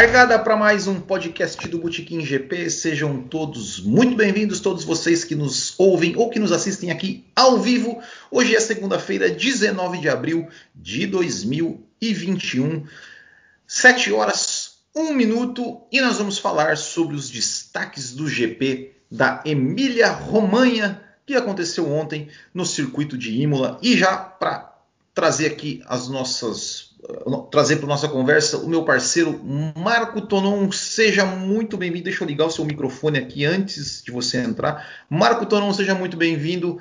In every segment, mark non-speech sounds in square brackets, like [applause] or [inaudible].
Largada para mais um podcast do Botequim GP. Sejam todos muito bem-vindos, todos vocês que nos ouvem ou que nos assistem aqui ao vivo. Hoje é segunda-feira, 19 de abril de 2021, 7 horas, 1 minuto, e nós vamos falar sobre os destaques do GP da Emília-Romanha que aconteceu ontem no circuito de Imola. E já para trazer aqui as nossas trazer para nossa conversa o meu parceiro Marco Tonon. Seja muito bem-vindo. Deixa eu ligar o seu microfone aqui antes de você entrar. Marco Tonon, seja muito bem-vindo.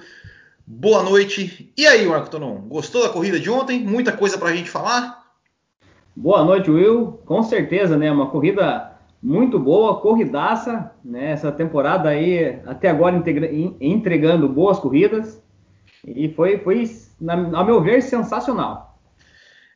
Boa noite. E aí, Marco Tonon, gostou da corrida de ontem? Muita coisa para a gente falar? Boa noite, Will. Com certeza, né? Uma corrida muito boa, corridaça, né? Essa temporada aí, até agora, entregando boas corridas. E foi, foi na, a meu ver, sensacional.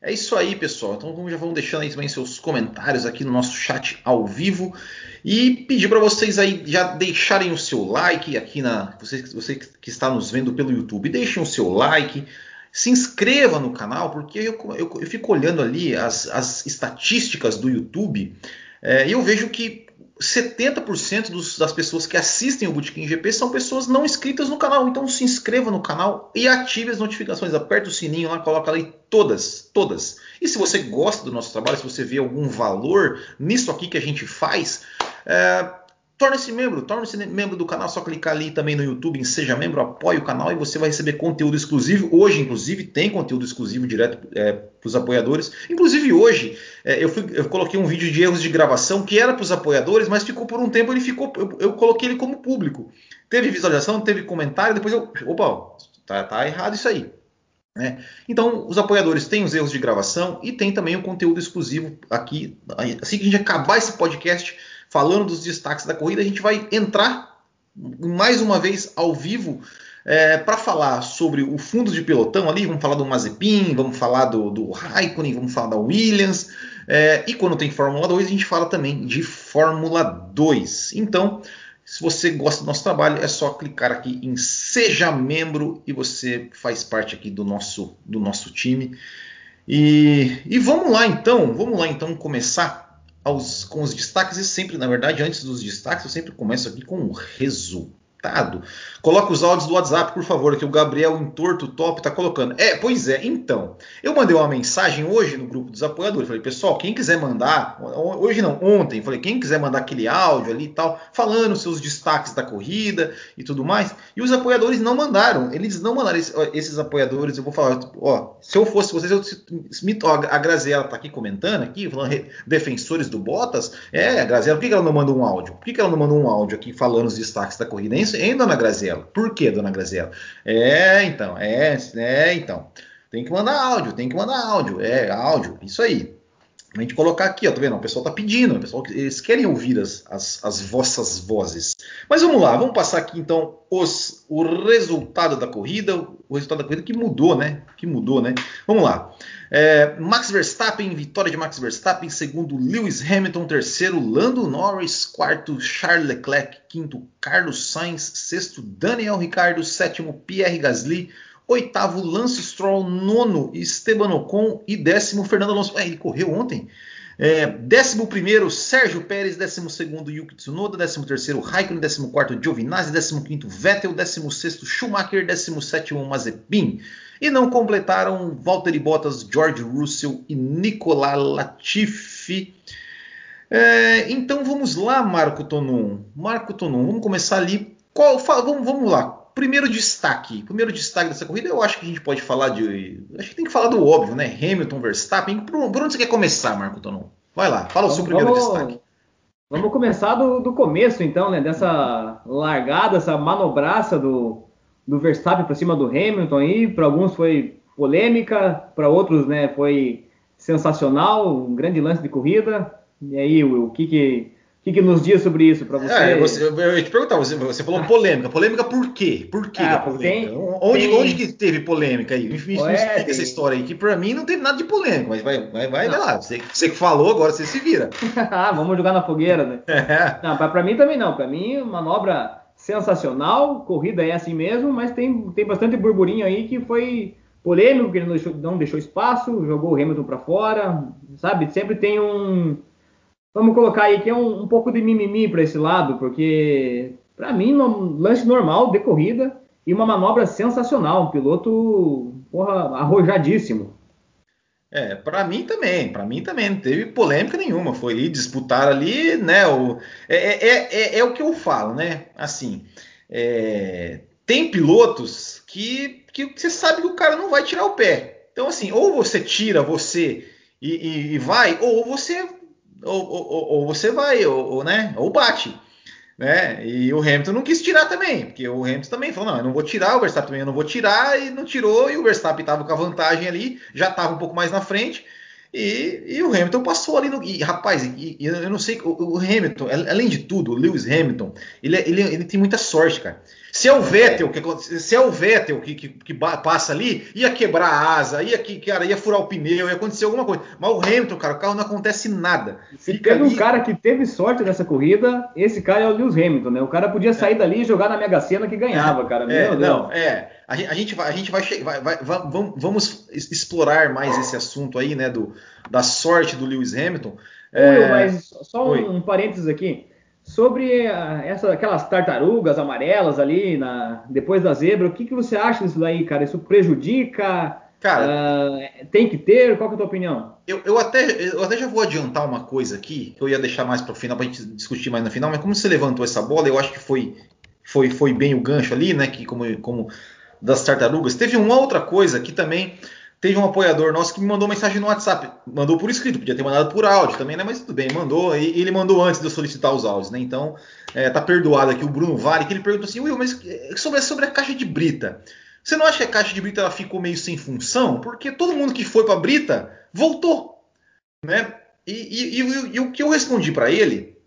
É isso aí, pessoal. Então já vão deixando aí também seus comentários aqui no nosso chat ao vivo e pedir para vocês aí já deixarem o seu like aqui na você, você que está nos vendo pelo YouTube, deixem o seu like, se inscreva no canal porque eu, eu, eu fico olhando ali as, as estatísticas do YouTube é, e eu vejo que 70% dos, das pessoas que assistem o Bootkin GP são pessoas não inscritas no canal. Então se inscreva no canal e ative as notificações. Aperta o sininho lá, coloca ali todas, todas. E se você gosta do nosso trabalho, se você vê algum valor nisso aqui que a gente faz, é, Torne-se membro, torne-se membro do canal, só clicar ali também no YouTube em Seja Membro, apoie o canal e você vai receber conteúdo exclusivo. Hoje, inclusive, tem conteúdo exclusivo direto é, para os apoiadores. Inclusive, hoje é, eu, fui, eu, coloquei um vídeo de erros de gravação que era para os apoiadores, mas ficou por um tempo, ele ficou. Eu, eu, coloquei ele como público. Teve visualização, teve comentário, depois eu. Opa, tá, tá errado isso aí. É. Então, os apoiadores têm os erros de gravação e tem também o conteúdo exclusivo aqui. Assim que a gente acabar esse podcast falando dos destaques da corrida, a gente vai entrar mais uma vez ao vivo é, para falar sobre o fundo de pelotão ali. Vamos falar do Mazepin, vamos falar do, do Raikkonen, vamos falar da Williams. É, e quando tem Fórmula 2, a gente fala também de Fórmula 2. Então, se você gosta do nosso trabalho, é só clicar aqui em Seja Membro e você faz parte aqui do nosso, do nosso time. E, e vamos lá então, vamos lá então começar aos, com os destaques e sempre, na verdade, antes dos destaques, eu sempre começo aqui com o resultado conectado. Coloca os áudios do WhatsApp, por favor, que o Gabriel Entorto Top está colocando. É, pois é, então. Eu mandei uma mensagem hoje no grupo dos apoiadores. Falei, pessoal, quem quiser mandar, hoje não, ontem, falei, quem quiser mandar aquele áudio ali e tal, falando seus destaques da corrida e tudo mais. E os apoiadores não mandaram. Eles não mandaram esses, esses apoiadores. Eu vou falar, ó, se eu fosse vocês, eu, ó, a Graziela tá aqui comentando aqui, falando defensores do Bottas. É, a Graziela, por que ela não manda um áudio? Por que ela não manda um áudio aqui falando os destaques da corrida? É hein, dona Graziela? Por que, dona Graziela? É, então, é, é, então. Tem que mandar áudio, tem que mandar áudio. É, áudio, isso aí. A gente colocar aqui, ó, tá vendo? O pessoal tá pedindo, o pessoal, eles querem ouvir as, as, as vossas vozes. Mas vamos lá, vamos passar aqui então os, o resultado da corrida, o resultado da corrida que mudou, né? Que mudou, né? Vamos lá. É, Max Verstappen, vitória de Max Verstappen, segundo Lewis Hamilton, terceiro Lando Norris, quarto Charles Leclerc, quinto Carlos Sainz, sexto Daniel Ricciardo, sétimo Pierre Gasly, oitavo Lance Stroll, nono Esteban Ocon e décimo Fernando Alonso. É, ele correu ontem? É, décimo primeiro, Sérgio Pérez. Décimo segundo, Yuki Tsunoda. Décimo terceiro, Raikkonen. Décimo quarto, Giovinazzi. Décimo quinto, Vettel. Décimo sexto, Schumacher. Décimo sétimo, Mazepin. E não completaram Valtteri Bottas, George Russell e Nicolas Latifi. É, então vamos lá, Marco Tonon. Marco Tonon, vamos começar ali. Qual, vamos, vamos lá primeiro destaque, primeiro destaque dessa corrida, eu acho que a gente pode falar de, acho que tem que falar do óbvio, né? Hamilton, Verstappen. Por, por onde você quer começar, Marco Tonon? Vai lá, fala o seu primeiro vamos, destaque. Vamos começar do, do, começo, então, né? Dessa largada, essa manobraça do, do Verstappen para cima do Hamilton aí. Para alguns foi polêmica, para outros, né? Foi sensacional, um grande lance de corrida. E aí, Will, o que que o que, que, nos diz sobre isso para você? É, você? Eu ia te perguntar, você, você falou polêmica. Polêmica por quê? Por quê ah, polêmica? Tem, onde, tem... onde que teve polêmica aí? Me, me explica essa história aí, que para mim não teve nada de polêmica, mas vai, vai, vai lá. Você, você que falou, agora você se vira. [laughs] Ah, vamos jogar na fogueira, né? É. Não, para mim também não. Para mim, manobra sensacional, corrida é assim mesmo, mas tem, tem bastante burburinho aí que foi polêmico, que ele não deixou, não deixou espaço, jogou o Hamilton para fora, sabe? Sempre tem um vamos colocar aí que é um, um pouco de mimimi para esse lado, porque para mim, um lance normal de corrida e uma manobra sensacional, um piloto porra, arrojadíssimo. É, para mim também, para mim também, não teve polêmica nenhuma, foi ali disputar ali, né, o, é, é, é, é, é o que eu falo, né, assim, é, tem pilotos que, que você sabe que o cara não vai tirar o pé, então assim, ou você tira você e, e, e vai, ou você, ou, ou, ou você vai, ou, ou, né, ou bate, né? E o Hamilton não quis tirar também, porque o Hamilton também falou: não, eu não vou tirar, o Verstappen também eu não vou tirar, e não tirou, e o Verstappen estava com a vantagem ali, já estava um pouco mais na frente, e, e, o Hamilton passou ali no. E, rapaz, e, e eu não sei, o, o, Hamilton, além de tudo, o Lewis Hamilton, ele, ele, ele tem muita sorte, cara. Se é o Vettel que, se é o Vettel que, que, que passa ali, ia quebrar a asa, ia, que, cara, ia furar o pneu, ia acontecer alguma coisa. Mas o Hamilton, cara, o carro não acontece nada. Se teve ali... um cara que teve sorte nessa corrida, esse cara é o Lewis Hamilton, né? O cara podia sair é. dali e jogar na Mega Sena que ganhava, cara. É, Meu não, Deus. é. A gente, a gente vai, a gente vai, vai, vai, vamos, vamos explorar mais esse assunto aí, né, do, da sorte do Lewis Hamilton. É... mas só um, um parênteses aqui. Sobre essa, aquelas tartarugas amarelas ali na, depois da zebra, o que, que você acha disso daí, cara? Isso prejudica? Cara, uh, tem que ter? Qual que é a tua opinião? Eu, eu, até, eu até já vou adiantar uma coisa aqui, que eu ia deixar mais para o final, para a gente discutir mais no final, mas como você levantou essa bola, eu acho que foi, foi, foi bem o gancho ali, né? Que como, como das tartarugas. Teve uma outra coisa que também Teve um apoiador nosso que me mandou mensagem no WhatsApp. Mandou por escrito, podia ter mandado por áudio também, né? Mas tudo bem, mandou. E ele mandou antes de eu solicitar os áudios, né? Então, é, tá perdoado aqui o Bruno Vale, que ele perguntou assim: Will, mas é, sobre, sobre a caixa de brita. Você não acha que a caixa de brita ela ficou meio sem função? Porque todo mundo que foi para brita voltou, né? E, e, e, e o que eu respondi para ele,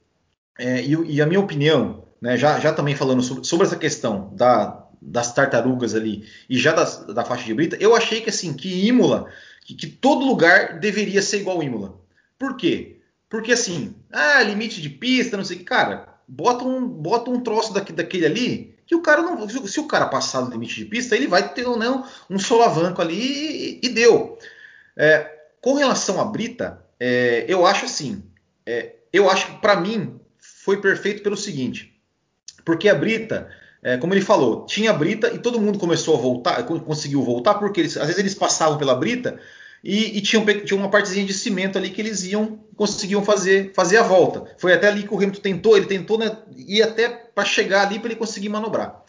é, e, a minha opinião, né, já, já também falando sobre, sobre essa questão da, das tartarugas ali e já das, da faixa de brita, eu achei que assim, que Imola, que, que, todo lugar deveria ser igual Imola. Por quê? Porque assim, ah, limite de pista, não sei o que, cara, bota um, bota um troço daqui, daquele ali, que o cara não. Se, o cara passar do limite de pista, ele vai ter não, um solavanco ali e, e deu. É, com relação à Brita, é, eu acho assim, é, eu acho que para mim foi perfeito pelo seguinte, porque a Brita é, como ele falou, tinha brita e todo mundo começou a voltar, conseguiu voltar, porque eles, às vezes eles passavam pela brita e, e tinham, tinha uma partezinha de cimento ali que eles iam, conseguiam fazer, fazer a volta. Foi até ali que o Hamilton tentou, ele tentou né, ir até para chegar ali para ele conseguir manobrar.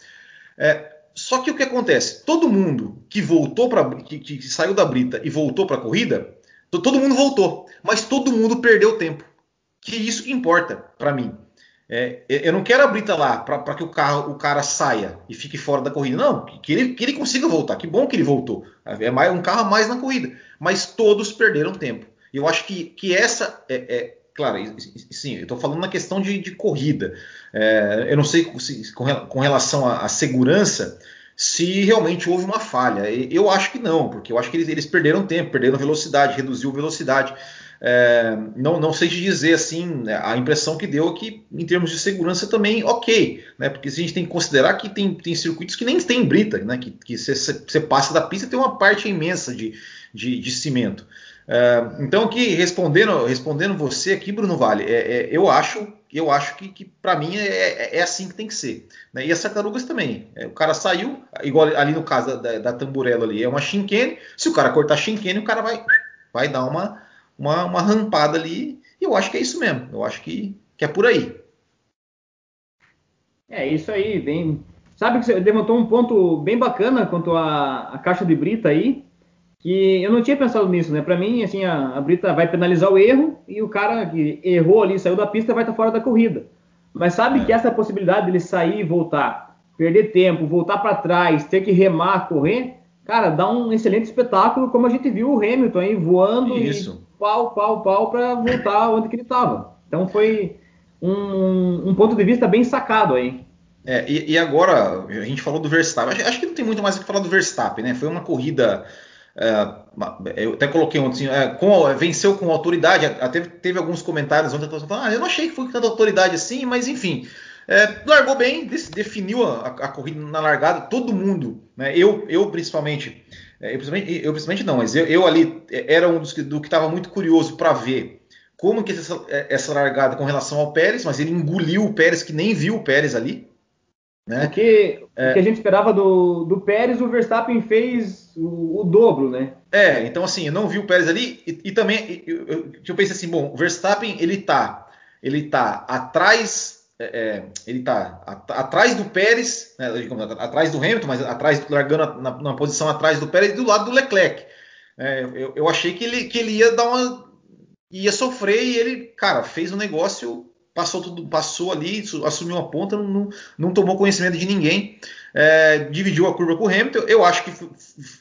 É, só que o que acontece? Todo mundo que voltou para que, que, saiu da brita e voltou para a corrida, todo mundo voltou, mas todo mundo perdeu tempo. Que isso que importa para mim. É, eu não quero a brita lá para que o, carro, o cara saia e fique fora da corrida. Não, que ele, que ele consiga voltar. Que bom que ele voltou. É mais, um carro a mais na corrida. Mas todos perderam tempo. E eu acho que, que essa é, é claro, sim, eu estou falando na questão de, de corrida. É, eu não sei se, com relação à, à, segurança se realmente houve uma falha. Eu acho que não, porque eu acho que eles, eles perderam tempo, perderam velocidade, reduziu velocidade. É, não, não sei te dizer assim, a impressão que deu é que em termos de segurança também ok, né? Porque a gente tem que considerar que tem, tem circuitos que nem tem brita, né? Que você passa da pista tem uma parte imensa de, de, de cimento. É, então aqui respondendo respondendo você aqui, Bruno Vale, é, é, eu acho eu acho que, que para mim é, é, é, assim que tem que ser. Né? E as tartarugas também. É, o cara saiu, igual ali no caso da, da tamburela ali, é uma chinquene. Se o cara cortar chinquene, o cara vai, vai dar uma, uma, uma rampada ali. E eu acho que é isso mesmo. Eu acho que, que é por aí. É isso aí, bem. Sabe que você levantou um ponto bem bacana quanto à, à caixa de brita aí, que eu não tinha pensado nisso, né? Para mim, assim, a, a, brita vai penalizar o erro e o cara que errou ali, saiu da pista, vai estar fora da corrida. Mas sabe é. que essa possibilidade dele sair e voltar, perder tempo, voltar para trás, ter que remar, correr, cara, dá um excelente espetáculo, como a gente viu o Hamilton aí voando Isso. Pau, pau, pau para voltar onde que ele estava. Então foi um, um, ponto de vista bem sacado aí. É, e, e, agora, a gente falou do Verstappen, acho, acho, que não tem muito mais o que falar do Verstappen, né? Foi uma corrida. É, eu até coloquei ontem, é, com, venceu com autoridade, até teve alguns comentários ontem falando, ah, eu não achei que foi com tanta autoridade assim, mas enfim, é, largou bem, definiu a, a, corrida na largada, todo mundo, né, eu, eu principalmente, eu, principalmente, eu principalmente não, mas eu, eu ali é, era um dos que, do que estava muito curioso para ver como que essa, essa largada com relação ao Pérez, mas ele engoliu o Pérez que nem viu o Pérez ali. Né? O, que, é, o que a gente esperava do, do Pérez, o Verstappen fez o, o, dobro, né? É, então assim, eu não vi o Pérez ali e, e também eu, eu, eu, pensei assim, bom, o Verstappen ele tá, ele tá atrás, é, é ele tá atrás do Pérez, né, atrás do Hamilton, mas atrás, largando na, na posição atrás do Pérez do lado do Leclerc. É, eu, eu achei que ele, que ele ia dar uma, ia sofrer e ele, cara, fez um negócio passou tudo, passou ali, assumiu uma ponta, não, não tomou conhecimento de ninguém, é, dividiu a curva com o Hamilton. Eu acho que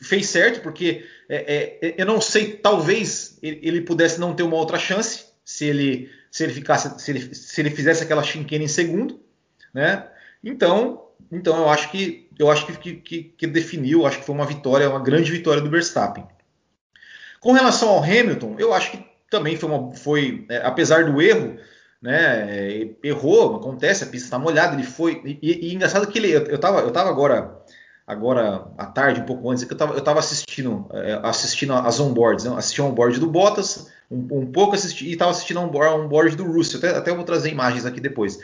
fez certo, porque é, é, eu não sei, talvez ele pudesse não ter uma outra chance se ele se ele ficasse, se ele, se ele fizesse aquela chinqueira em segundo, né? Então, então eu acho que eu acho que, que, que definiu, acho que foi uma vitória, uma grande vitória do Verstappen. Com relação ao Hamilton, eu acho que também foi, uma, foi é, apesar do erro, né? Errou, acontece, a pista está molhada, ele foi. E, e, engraçado que ele. Eu, eu, tava, eu tava agora, agora à tarde, um pouco antes, que eu tava, eu tava assistindo, é, assistindo as onboards, né? assisti um onboard do Bottas, um, um pouco assisti, e estava assistindo um onboard do Russell, até, até vou trazer imagens aqui depois.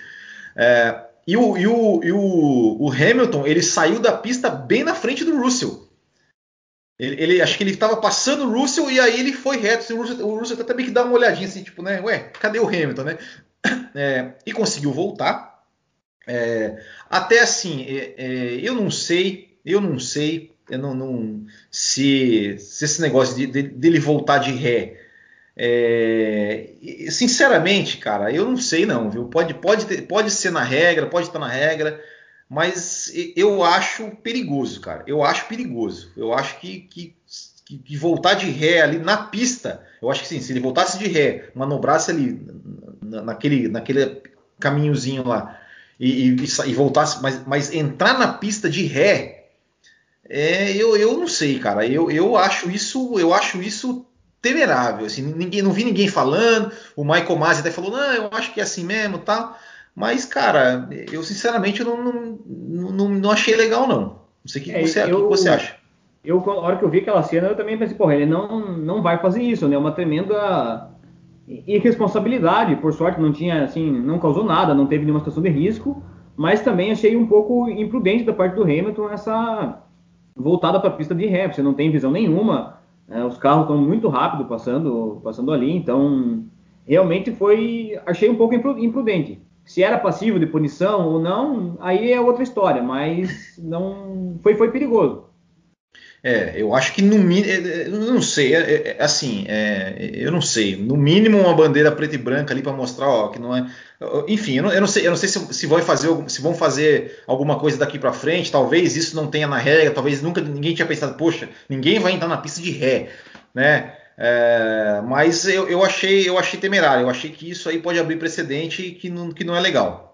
É, e o, e, o, e o, o Hamilton, ele saiu da pista bem na frente do Russell. Ele, ele, acho que ele estava passando o Russell e aí ele foi reto. O Russell, o Russell até meio que dá uma olhadinha assim, tipo, né? Ué, cadê o Hamilton, né? [coughs] É, e conseguiu voltar. É, até assim, é, é, eu não sei, eu não sei, eu não, não se, se, esse negócio de, de, dele voltar de ré. É, sinceramente, cara, eu não sei não, viu? Pode, pode, ter, pode ser na regra, pode estar na regra mas eu acho perigoso, cara. Eu acho perigoso. Eu acho que, que, que, voltar de ré ali na pista, eu acho que sim, se ele voltasse de ré, manobrasse ali naquele, naquele caminhozinho lá e, e, e voltasse, mas, mas, entrar na pista de ré, é, eu, eu não sei, cara. Eu, eu acho isso, eu acho isso temerável. Assim, ninguém, não vi ninguém falando. O Michael Masi até falou, não, eu acho que é assim mesmo, tal. Mas, cara, eu sinceramente não, não, não, não achei legal, não. Não sei o que, é, você, eu, que você acha. Eu, na hora que eu vi aquela cena, eu também pensei, porra, ele não, não vai fazer isso, né? É uma tremenda irresponsabilidade. Por sorte, não tinha, assim, não causou nada, não teve nenhuma situação de risco. Mas também achei um pouco imprudente da parte do Hamilton essa voltada para a pista de ré. Você não tem visão nenhuma. Né? Os carros estão muito rápido passando, passando ali, então realmente foi, achei um pouco imprudente. Se era passivo de punição ou não, aí é outra história, mas não foi, foi perigoso. É, eu acho que no mínimo, é, é, não sei, é, é, assim, é, eu não sei, no mínimo uma bandeira preta e branca ali para mostrar, ó, que não é, enfim, eu não, eu não sei, eu não sei se, se, vão fazer, se vão fazer alguma coisa daqui para frente, talvez isso não tenha na regra, talvez nunca ninguém tinha pensado, poxa, ninguém vai entrar na pista de ré, né? É, mas eu, eu, achei, eu achei temerário, eu achei que isso aí pode abrir precedente que não, que não é legal.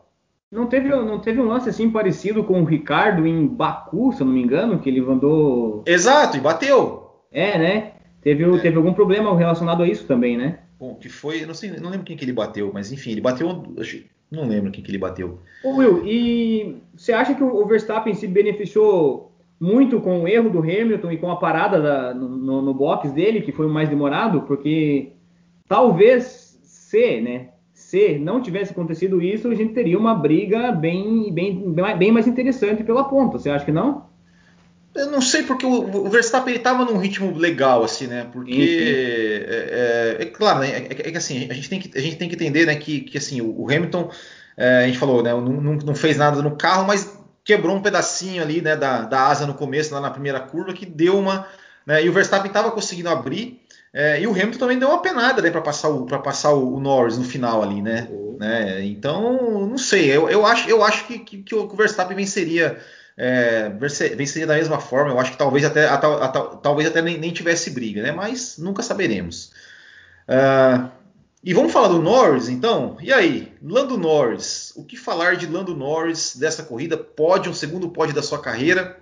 Não teve, não teve um lance assim parecido com o Ricardo em Baku, se eu não me engano, que ele mandou. Exato, e bateu. É, né? Teve, é. teve algum problema relacionado a isso também, né? Bom, que foi, não sei, não lembro quem que ele bateu, mas enfim, ele bateu, não lembro quem que ele bateu. Ô Will, e você acha que o Verstappen se beneficiou muito com o erro do Hamilton e com a parada da, no, no box dele, que foi o mais demorado, porque talvez se, né, se não tivesse acontecido isso, a gente teria uma briga bem, bem, bem mais interessante pela ponta. Você acha que não? Eu não sei porque o, o Verstappen estava num ritmo legal assim, né? Porque é, é, é, claro, né? é, é, que assim a gente tem que a gente tem que entender, né? Que, que assim o, o Hamilton é, a gente falou, né? Não, não, não, fez nada no carro, mas quebrou um pedacinho ali né, da, da asa no começo, lá na primeira curva, que deu uma. Né, e o Verstappen estava conseguindo abrir. É, e o Hamilton também deu uma penada né, para passar, o, passar o, o, Norris no final ali, né? Uhum. né? Então, não sei. Eu, eu acho, eu acho que, que, que o Verstappen venceria. É, venceria da mesma forma. Eu acho que talvez até, a, a, a, talvez até nem, nem, tivesse briga, né? Mas nunca saberemos. Uh, e vamos falar do Norris, então? E aí, Lando Norris, o que falar de Lando Norris dessa corrida? Pode um segundo pódio da sua carreira?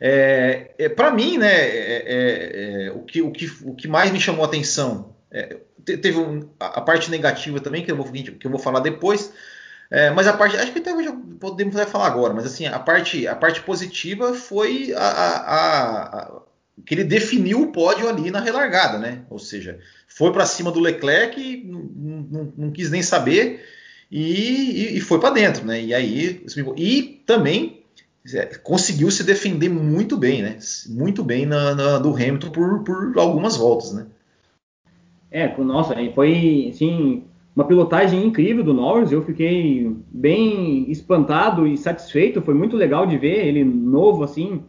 É, é para mim, né, é, é, é, o, que, o, que, o que mais me chamou a atenção é, teve um, a, parte negativa também que eu vou, que eu vou falar depois, mas a parte, acho que até já podemos falar agora, mas assim, a parte, a parte positiva foi a, a, a que ele definiu o pódio ali na relargada, né? Ou seja, foi para cima do Leclerc, não, não, não, quis nem saber e, e foi para dentro, né? E aí e também conseguiu se defender muito bem, né? Muito bem na, na, do Hamilton por, por algumas voltas, né? É, nossa, foi assim uma pilotagem incrível do Norris. Eu fiquei bem espantado e satisfeito. Foi muito legal de ver ele novo assim,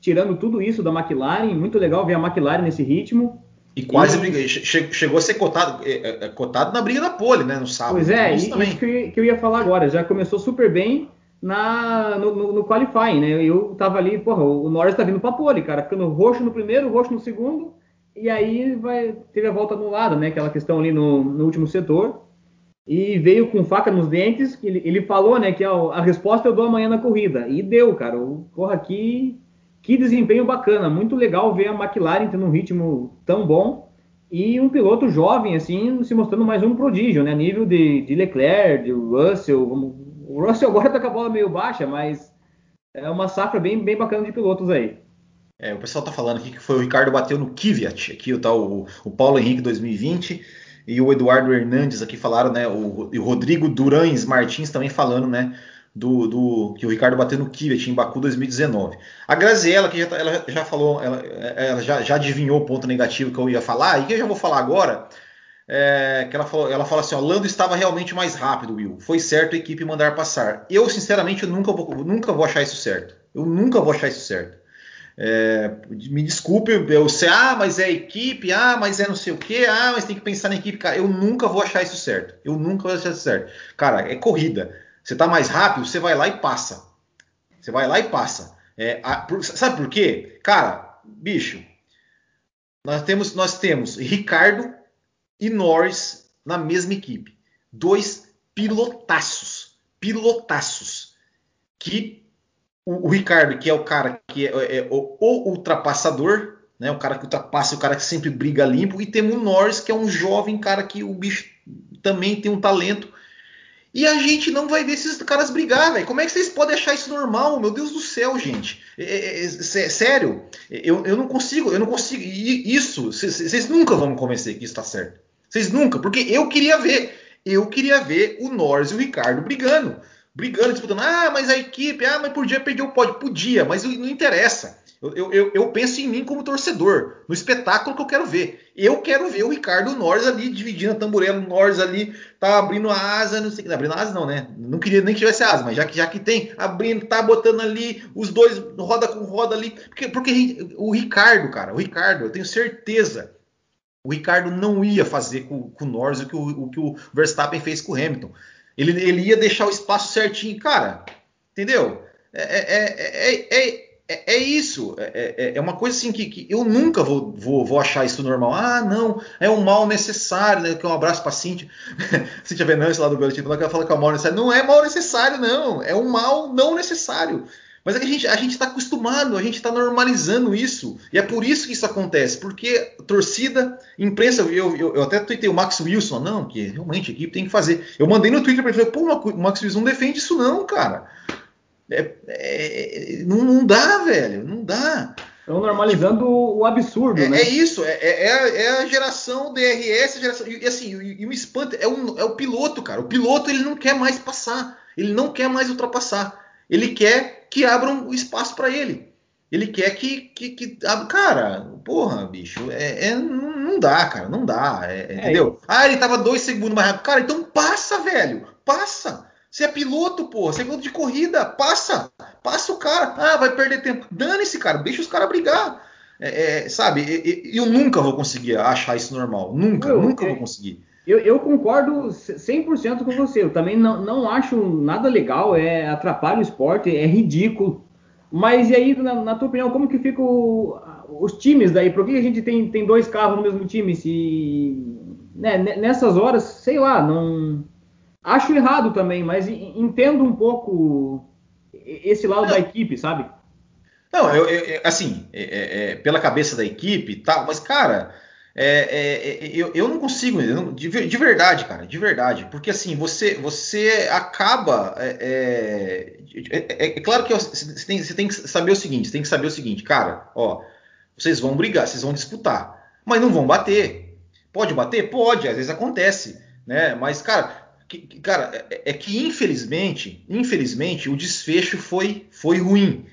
tirando tudo isso da McLaren. Muito legal ver a McLaren nesse ritmo. E quase e... chegou a ser cotado, é, é, é, cotado na briga da pole, né, no sábado. Pois é, isso, isso que, que, eu ia falar agora. Já começou super bem na, no, no, no qualifying, né? Eu tava ali, porra, o Norris tá vindo pra pole, cara, ficando roxo no primeiro, roxo no segundo, e aí vai teve a volta anulada, né? Aquela questão ali no, no último setor. E veio com faca nos dentes, ele, ele falou, né, que a, a resposta eu dou amanhã na corrida. E deu, cara. O, porra, aqui que desempenho bacana, muito legal ver a McLaren tendo um ritmo tão bom e um piloto jovem, assim, se mostrando mais um prodígio, né? Nível de, de Leclerc, de Russell. O Russell agora tá com a bola meio baixa, mas é uma safra bem, bem bacana de pilotos aí. É, o pessoal tá falando aqui que foi o Ricardo bateu no Kvyat, aqui tá o, o Paulo Henrique 2020 e o Eduardo Hernandes aqui falaram, né? O, o Rodrigo Durães Martins também falando, né? do, do, que o Ricardo bateu no Kivet em Baku 2019. A Graziella, que já, tá, ela já falou, ela, ela já, já, adivinhou o ponto negativo que eu ia falar, e que eu já vou falar agora, é, que ela, falou, ela fala assim, ó, Lando estava realmente mais rápido, Will. Foi certo a equipe mandar passar. Eu, sinceramente, eu nunca, vou, nunca vou achar isso certo. Eu nunca vou achar isso certo. É, me desculpe, eu sei, ah, mas é equipe, ah, mas é não sei o que, ah, mas tem que pensar na equipe. Cara, eu nunca vou achar isso certo. Eu nunca vou achar isso certo. Cara, é corrida. Você está mais rápido, você vai lá e passa. Você vai lá e passa. É, a, por, sabe por quê? Cara, bicho, nós temos, nós temos Ricardo e Norris na mesma equipe. Dois pilotaços. Pilotaços. Que o, o Ricardo, que é o cara que é, é, é o, o, ultrapassador, né? O cara que ultrapassa, o cara que sempre briga limpo. E temos o Norris, que é um jovem cara que o bicho também tem um talento e a gente não vai ver esses caras brigar, velho. Como é que vocês podem achar isso normal? Meu Deus do céu, gente. É, é, é, sério, eu, eu não consigo, eu não consigo. Isso, vocês nunca vão me convencer que isso tá certo. Vocês nunca, porque eu queria ver. Eu queria ver o Norris e o Ricardo brigando. Brigando, disputando. Ah, mas a equipe, ah, mas podia perder o pódio. Podia, mas não interessa. Eu, eu, eu, penso em mim como torcedor, no espetáculo que eu quero ver. Eu quero ver o Ricardo Norris ali dividindo a tamborela, o Norris ali tá abrindo a asa, não sei que, abrindo a asa não, né? Não queria nem que tivesse asa, mas já que, já que tem, abrindo, tá botando ali os dois roda com roda ali, porque, porque o Ricardo, cara, o Ricardo, eu tenho certeza, o Ricardo não ia fazer com, com o Norris o que o, o que o Verstappen fez com o Hamilton. Ele, ele ia deixar o espaço certinho, cara, entendeu? é, é, é, é é, é isso. É, é, é, uma coisa assim que, que eu nunca vou, vou, vou, achar isso normal. Ah, não, é um mal necessário. Né? Que um abraço pra Cintia. [laughs] Cintia Venâncio lá do Boletim, ela fala que é um mal necessário. Não é mal necessário, não. É um mal não necessário. Mas é que a gente a está acostumado, a gente está normalizando isso. E é por isso que isso acontece. Porque torcida, imprensa, eu, eu, eu até tuitei o Max Wilson, não, que realmente a equipe tem que fazer. Eu mandei no Twitter para ele, pô, o Max Wilson não defende isso não, cara. É, é, não, não, dá, velho, não dá. Estão normalizando o absurdo, é, né? É isso, é, é, é a, é, a, geração DRS, a geração, e assim, e, e o espanto é, um, é o piloto, cara. O piloto ele não quer mais passar, ele não quer mais ultrapassar, ele quer que abram o espaço para ele. Ele quer que, que, que, cara, porra, bicho, é, é não dá, cara, não dá, entendeu? ah, ele tava dois segundos mais rápido, cara, então passa, velho, passa. Você é piloto, porra. Você é piloto de corrida. Passa. Passa o cara. Ah, vai perder tempo. Dane-se, cara. Deixa os caras brigar. É, é, sabe? Eu, nunca vou conseguir achar isso normal. Nunca, eu, nunca vou conseguir. Eu, eu, concordo 100% com você. Eu também não, não acho nada legal. É atrapalha o esporte. É ridículo. Mas e aí, na, na tua opinião, como que ficam os times daí? Por que a gente tem, tem dois carros no mesmo time? Se né, nessas horas, sei lá, não Acho errado também, mas entendo um pouco esse lado da equipe, sabe? Não, eu, eu assim, é, é, é, pela cabeça da equipe, tá, mas cara, é, é, eu, eu não consigo, de, de, verdade, cara, de verdade, porque assim, você, você acaba, é, é claro que você tem, você tem, que saber o seguinte, você tem que saber o seguinte, cara, ó, Vocês vão brigar, vocês vão disputar, mas não vão bater. Pode bater? Pode, às vezes acontece, né? Mas, cara, que, cara, é, é que infelizmente, infelizmente, o desfecho foi, foi ruim.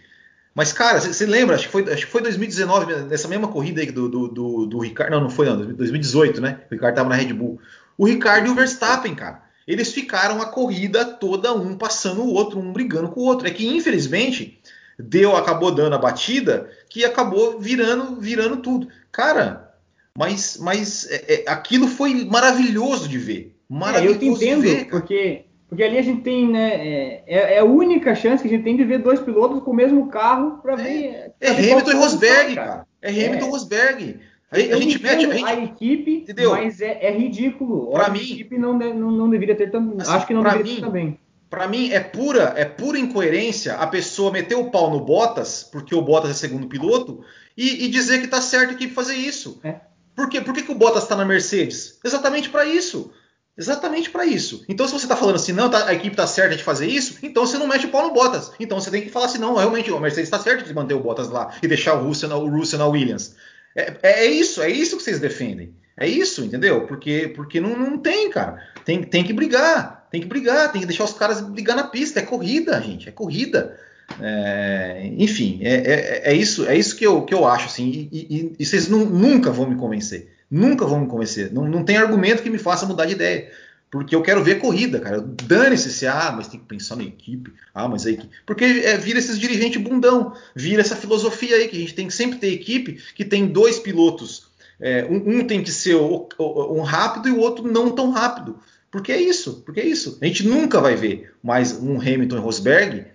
Mas, cara, você lembra? Acho que, foi, acho que foi 2019, nessa mesma corrida aí do, do, do, do Ricardo. Não, não foi, não, 2018, né? O Ricardo tava na Red Bull. O Ricardo e o Verstappen, cara. Eles ficaram a corrida toda um passando o outro, um brigando com o outro. É que, infelizmente, deu, acabou dando a batida que acabou virando, virando tudo. Cara, mas, mas é, é, aquilo foi maravilhoso de ver. Maravilhoso é, eu te entendo, ver, porque porque ali a gente tem, né? É, é, é, a única chance que a gente tem de ver dois pilotos com o mesmo carro para ver. É, é Hamilton e Rosberg, cara. É Hamilton e Rosberg. A, a gente mete a, gente, a equipe, entendeu? mas é, é ridículo. Para mim, a equipe não, não, não deveria ter também. Assim, acho que não deveria mim, ter também. Para mim é pura, é pura incoerência a pessoa meter o pau no Bottas, porque o Bottas é segundo piloto, e, e dizer que tá certo a equipe fazer isso. É. Por quê? Por que, que o Bottas está na Mercedes? Exatamente para isso. Exatamente para isso. Então, se você está falando assim, não, tá, a equipe está certa de fazer isso, então você não mete o pau no Bottas. Então você tem que falar assim, não, realmente, a Mercedes está certa de manter o Bottas lá e deixar o Russell na, o Russell na Williams. É, é, é, isso, é isso que vocês defendem. É isso, entendeu? Porque, porque não, não tem, cara. Tem, tem que brigar, tem que brigar, tem que deixar os caras brigar na pista. É corrida, gente, é corrida. É, enfim, é, é, é, isso, é isso que eu, que eu acho, assim. E, e, e vocês nunca vão me convencer. Nunca vão me convencer. Não, não tem argumento que me faça mudar de ideia. Porque eu quero ver corrida, cara. Dane-se se, ah, mas tem que pensar na equipe. Ah, mas a equipe. Porque é, vira esses dirigentes bundão. Vira essa filosofia aí que a gente tem que sempre ter equipe que tem dois pilotos. É, um, um, tem que ser o, o, um rápido e o outro não tão rápido. Porque é isso, porque é isso. A gente nunca vai ver mais um Hamilton e Rosberg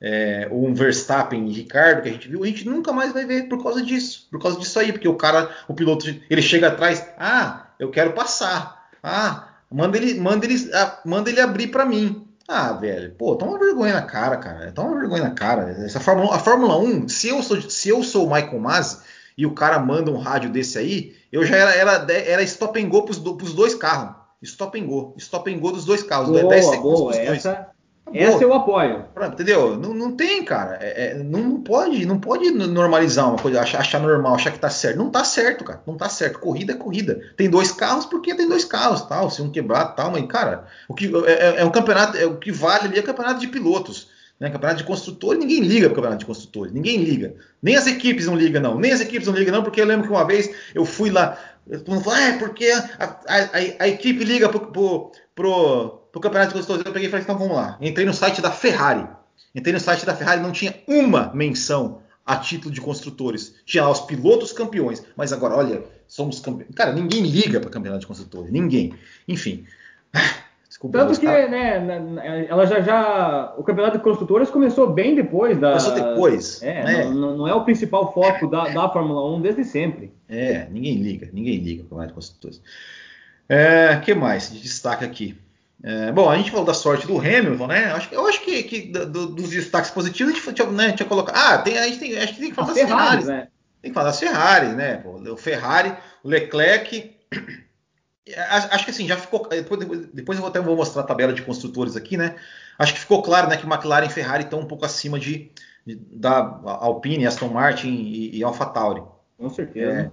é, um Verstappen e Ricardo que a gente viu, a gente nunca mais vai ver por causa disso, por causa disso aí, porque o cara, o piloto, ele chega atrás, ah, eu quero passar, ah, manda ele, manda ele, ah, manda ele abrir para mim. Ah, velho, pô, toma vergonha na cara, cara. Toma vergonha na cara. Essa Fórmula, a Fórmula 1, se eu sou, se eu sou o Michael Masi e o cara manda um rádio desse aí, eu já era, era, era stop and go pros, pros dois carros. Stop and go. Stop and go dos dois carros. Boa, 10 segundos boa. Essa, essa eu apoio. Entendeu? Não, não tem, cara. É, é, não pode, não pode normalizar uma coisa, achar, achar, normal, achar que tá certo. Não tá certo, cara. Não tá certo. Corrida é corrida. Tem dois carros porque tem dois carros, tal. Se um quebrar, tal, mas cara, o que é, é, é um campeonato, é, o que vale ali é campeonato de pilotos. Né? Campeonato de construtores, ninguém liga pro campeonato de construtores, ninguém liga. Nem as equipes não ligam, não. Nem as equipes não ligam, não, porque eu lembro que uma vez eu fui lá, todo mundo falou, ah, é porque a, a, a, a equipe liga pro, pro, pro pro Campeonato de Construtores, eu peguei e falei, então vamos lá. Entrei no site da Ferrari. Entrei no site da Ferrari, não tinha uma menção a título de construtores. Tinha lá os pilotos campeões. Mas agora, olha, somos campeões. Cara, ninguém liga para campeonato de construtores. Ninguém. Enfim. Desculpa, Tanto que, né, ela já, já. O campeonato de construtores começou bem depois da. Começou depois. É, né? não, não, é o principal foco da, da Fórmula 1 desde sempre. É, ninguém liga, ninguém liga para o campeonato de construtores. É, que mais de destaque aqui? É, bom, a gente falou da sorte do Hamilton, né? Acho, eu acho que, que do, dos destaques positivos a gente tinha, né, tinha colocado. Ah, tem, a gente tem, acho que tem que falar das Ferrari, né? Tem que falar das Ferrari, né? Pô, o Ferrari, o Leclerc. [clears throat] Acho que assim, já ficou. Depois, depois eu até vou mostrar a tabela de construtores aqui, né? Acho que ficou claro né, que McLaren e Ferrari estão um pouco acima de, de da Alpine, Aston Martin e, e AlphaTauri. Com certeza. É,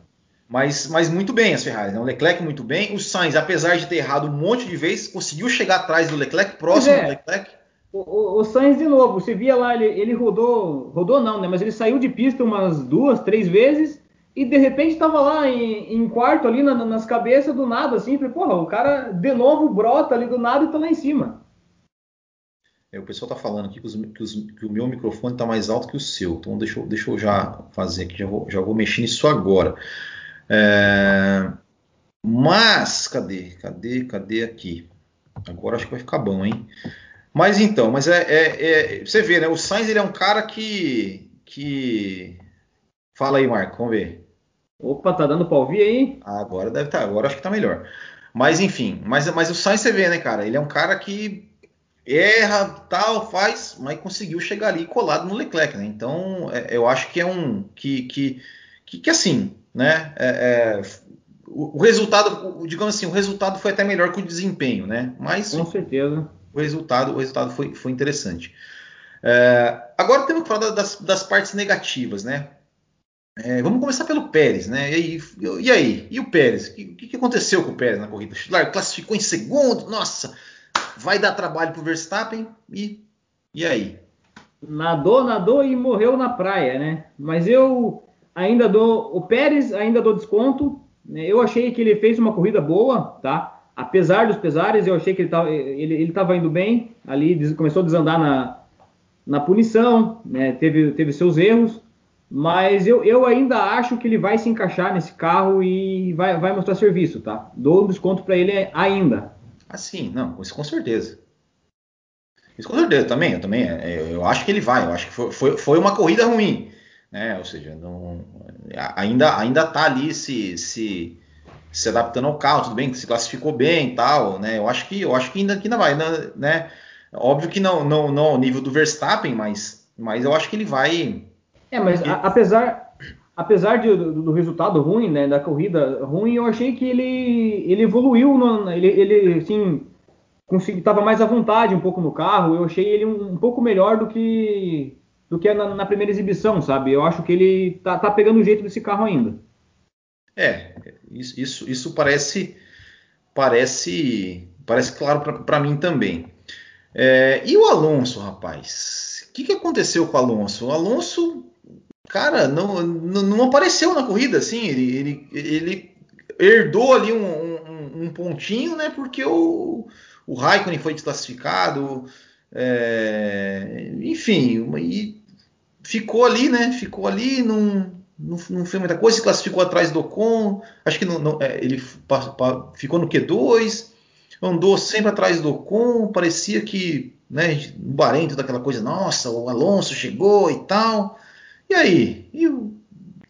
mas, mas muito bem as Ferrari, né? O Leclerc muito bem. O Sainz, apesar de ter errado um monte de vezes, conseguiu chegar atrás do Leclerc, próximo é, do Leclerc. O, o, o, Sainz de novo, você via lá, ele, ele rodou, rodou não, né? Mas ele saiu de pista umas duas, três vezes e de repente estava lá em, em, quarto ali na, nas cabeças do nada, assim. Falei, porra, o cara de novo brota ali do nada e tá lá em cima. É, o pessoal tá falando aqui que, os, que, os, que, o meu microfone tá mais alto que o seu. Então deixa, deixa eu já fazer aqui, já vou, já vou mexer nisso agora. É, mas, cadê? Cadê? Cadê aqui? Agora acho que vai ficar bom, hein? Mas então, mas é, é, é, você vê, né? O Sainz ele é um cara que, que... Fala aí, Marco, vamos ver. Opa, tá dando pra ouvir aí? agora deve estar, tá, agora acho que tá melhor. Mas enfim, mas, mas o Sainz você vê, né, cara? Ele é um cara que erra, tal, faz, mas conseguiu chegar ali colado no Leclerc, né? Então, é, eu acho que é um que, que, que, que assim, né? É, é, o, o, resultado, digamos assim, o resultado foi até melhor que o desempenho, né? Mas com certeza o resultado, o resultado foi, foi interessante. É, agora temos que falar das, das, partes negativas, né? É, vamos começar pelo Pérez, né? E aí? E, aí? e o Pérez? O que, que, aconteceu com o Pérez na corrida? Classificou em segundo, nossa, vai dar trabalho para o Verstappen e, e aí? Nadou, nadou e morreu na praia, né? Mas eu ainda dou. O Pérez ainda dou desconto. Né? Eu achei que ele fez uma corrida boa, tá? Apesar dos pesares, eu achei que ele estava ele, ele indo bem. Ali começou a desandar na, na punição, né? teve, teve seus erros. Mas eu, eu ainda acho que ele vai se encaixar nesse carro e vai, vai mostrar serviço, tá? Dou um desconto para ele ainda. Assim, não, isso com certeza. Isso com certeza também, eu também, é, eu acho que ele vai, eu acho que foi, foi, foi uma corrida ruim, né? Ou seja, não, ainda ainda tá ali se, se, se adaptando ao carro, tudo bem, se classificou bem e tal, né? Eu acho que eu acho que ainda, que ainda vai, né? Óbvio que não, não, não ao nível do Verstappen, mas, mas eu acho que ele vai. É, mas a, apesar, apesar de, do, do, resultado ruim, né, da corrida ruim, eu achei que ele, ele evoluiu, no, ele, ele assim, estava mais à vontade um pouco no carro. Eu achei ele um, um pouco melhor do que do que na, na, primeira exibição, sabe? Eu acho que ele tá, tá pegando o jeito desse carro ainda. É, isso, isso, parece parece parece claro para mim também. É, e o Alonso, rapaz? O que, que aconteceu com o Alonso? O Alonso, cara, não, não, não apareceu na corrida, assim. Ele, ele, ele herdou ali um, um, um pontinho, né? Porque o, o Raikkonen foi desclassificado, é, enfim, e ficou ali, né? Ficou ali, não, não, não fez muita coisa, se classificou atrás do Ocon, acho que não, não, é, ele ficou no Q2, andou sempre atrás do Ocon, parecia que, né, no Bahrein, toda aquela coisa, nossa, o Alonso chegou e tal. E aí? E o,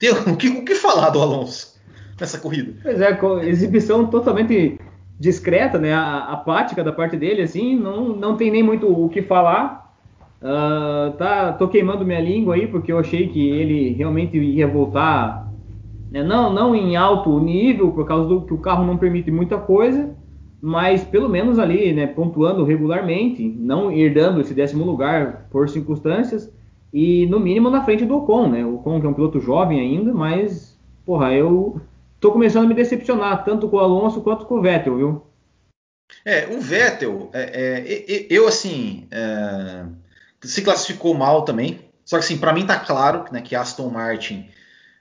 [laughs] o, que, o que falar do Alonso nessa corrida? Pois é, exibição totalmente discreta, né, apática da parte dele, assim, não, não tem nem muito o que falar. Uh, tá, tô queimando minha língua aí porque eu achei que ele realmente ia voltar, né, não, não em alto nível por causa do que o carro não permite muita coisa, mas pelo menos ali, né, pontuando regularmente, não herdando esse décimo lugar por circunstâncias e no mínimo na frente do Ocon, né? O Ocon que é um piloto jovem ainda, mas porra, eu tô começando a me decepcionar, tanto com o Alonso quanto com o Vettel, viu? É, o Vettel, é, é, eu assim, é, se classificou mal também. Só que assim, para mim tá claro né, que Aston Martin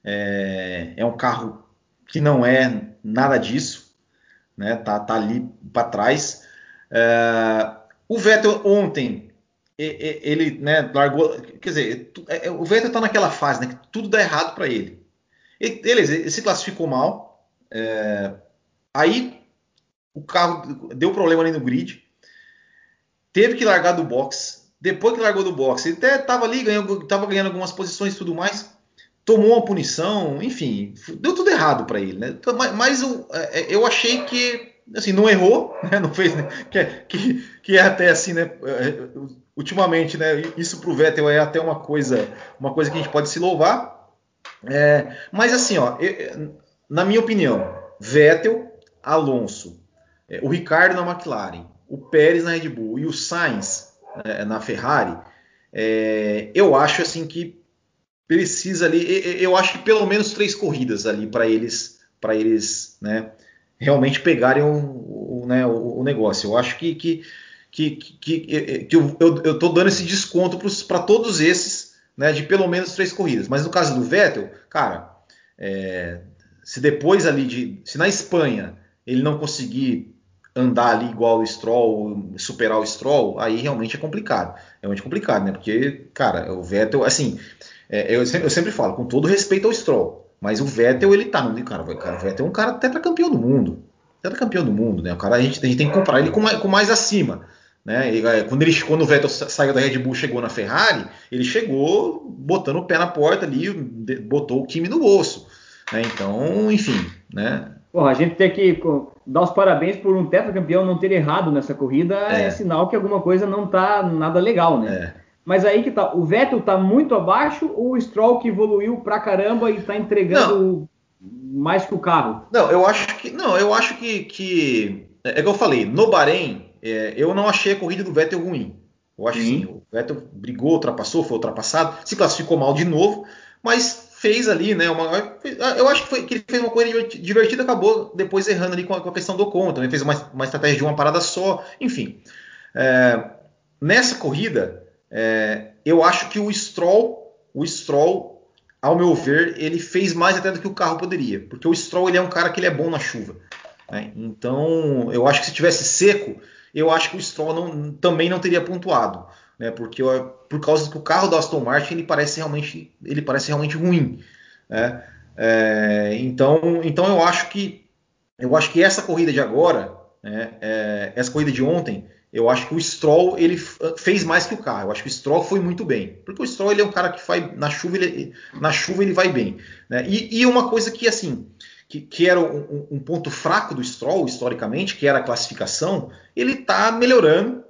é, é, um carro que não é nada disso, né? Tá, tá ali para trás. É, o Vettel ontem ele né, largou, quer dizer, é, o Vettel tá naquela fase, né, que tudo dá errado para ele. Ele, ele se classificou mal. É, aí o carro deu problema ali no grid. Teve que largar do box. Depois que largou do box, ele até estava ali, ganhando, tava ganhando algumas posições e tudo mais. Tomou uma punição, enfim, deu tudo errado para ele. Né? Então, mas eu, é, é, eu achei que assim, não errou, [laughs] né? não fez, né? que, é, que, que, é até assim, né? Ultimamente, né? Isso para o Vettel é até uma coisa, uma coisa que a gente pode se louvar. É, mas assim, ó, eu, na minha opinião, Vettel, Alonso, é, o Ricardo na McLaren, o Pérez na Red Bull e o Sainz é, na Ferrari, é, eu acho assim que precisa ali, eu acho que pelo menos três corridas ali para eles, para eles, né, realmente pegarem o, o, né, o, o negócio. Eu acho que que, que, que, que eu, eu tô dando esse desconto para todos esses né, de pelo menos três corridas. Mas no caso do Vettel, cara, é, se depois ali de. Se na Espanha ele não conseguir andar ali igual o Stroll, superar o Stroll, aí realmente é complicado. É muito complicado, né? Porque, cara, o Vettel, assim, é, eu, sempre, eu, sempre, falo, com todo respeito ao Stroll, mas o Vettel, ele tá no. Cara, cara o Vettel é um cara tetracampeão do mundo. Tetracampeão do mundo, né? O cara, a gente, a gente tem que comparar ele com mais, com mais acima. Né? E, é, quando, ele, quando o Vettel saiu da Red Bull chegou na Ferrari, ele chegou botando o pé na porta ali, botou o time no bolso. Né? Então, enfim, né? A gente tem que dar os parabéns por um tetracampeão não ter errado nessa corrida, é, é sinal que alguma coisa não tá nada legal, né? É. Mas aí que tá, o Vettel tá muito abaixo ou o Stroll que evoluiu pra caramba e tá entregando não. mais que o carro? Não, eu acho que não, eu acho que, que é, é que eu falei, no Bahrein é, eu não achei a corrida do Vettel ruim. Eu acho que sim, o Vettel brigou, ultrapassou, foi ultrapassado, se classificou mal de novo, mas fez ali, né? Uma, eu acho que, foi, que ele fez uma corrida divertida, acabou depois errando ali com a, com a questão do conto. Também fez uma, uma, estratégia de uma parada só, enfim. É, nessa corrida, é, eu acho que o Stroll, o Stroll, ao meu ver, ele fez mais até do que o carro poderia, porque o Stroll ele é um cara que ele é bom na chuva. Né? Então, eu acho que se tivesse seco, eu acho que o Stroll não, também não teria pontuado né? Porque por causa que o carro da Aston Martin ele parece realmente, ele parece realmente ruim, né? É, então, então eu acho que eu acho que essa corrida de agora, né, é, essa corrida de ontem, eu acho que o Stroll ele fez mais que o carro. Eu acho que o Stroll foi muito bem, porque o Stroll ele é um cara que vai na chuva ele, na chuva ele vai bem, né? E, e uma coisa que assim que, que era um, um, ponto fraco do Stroll historicamente, que era a classificação, ele está melhorando,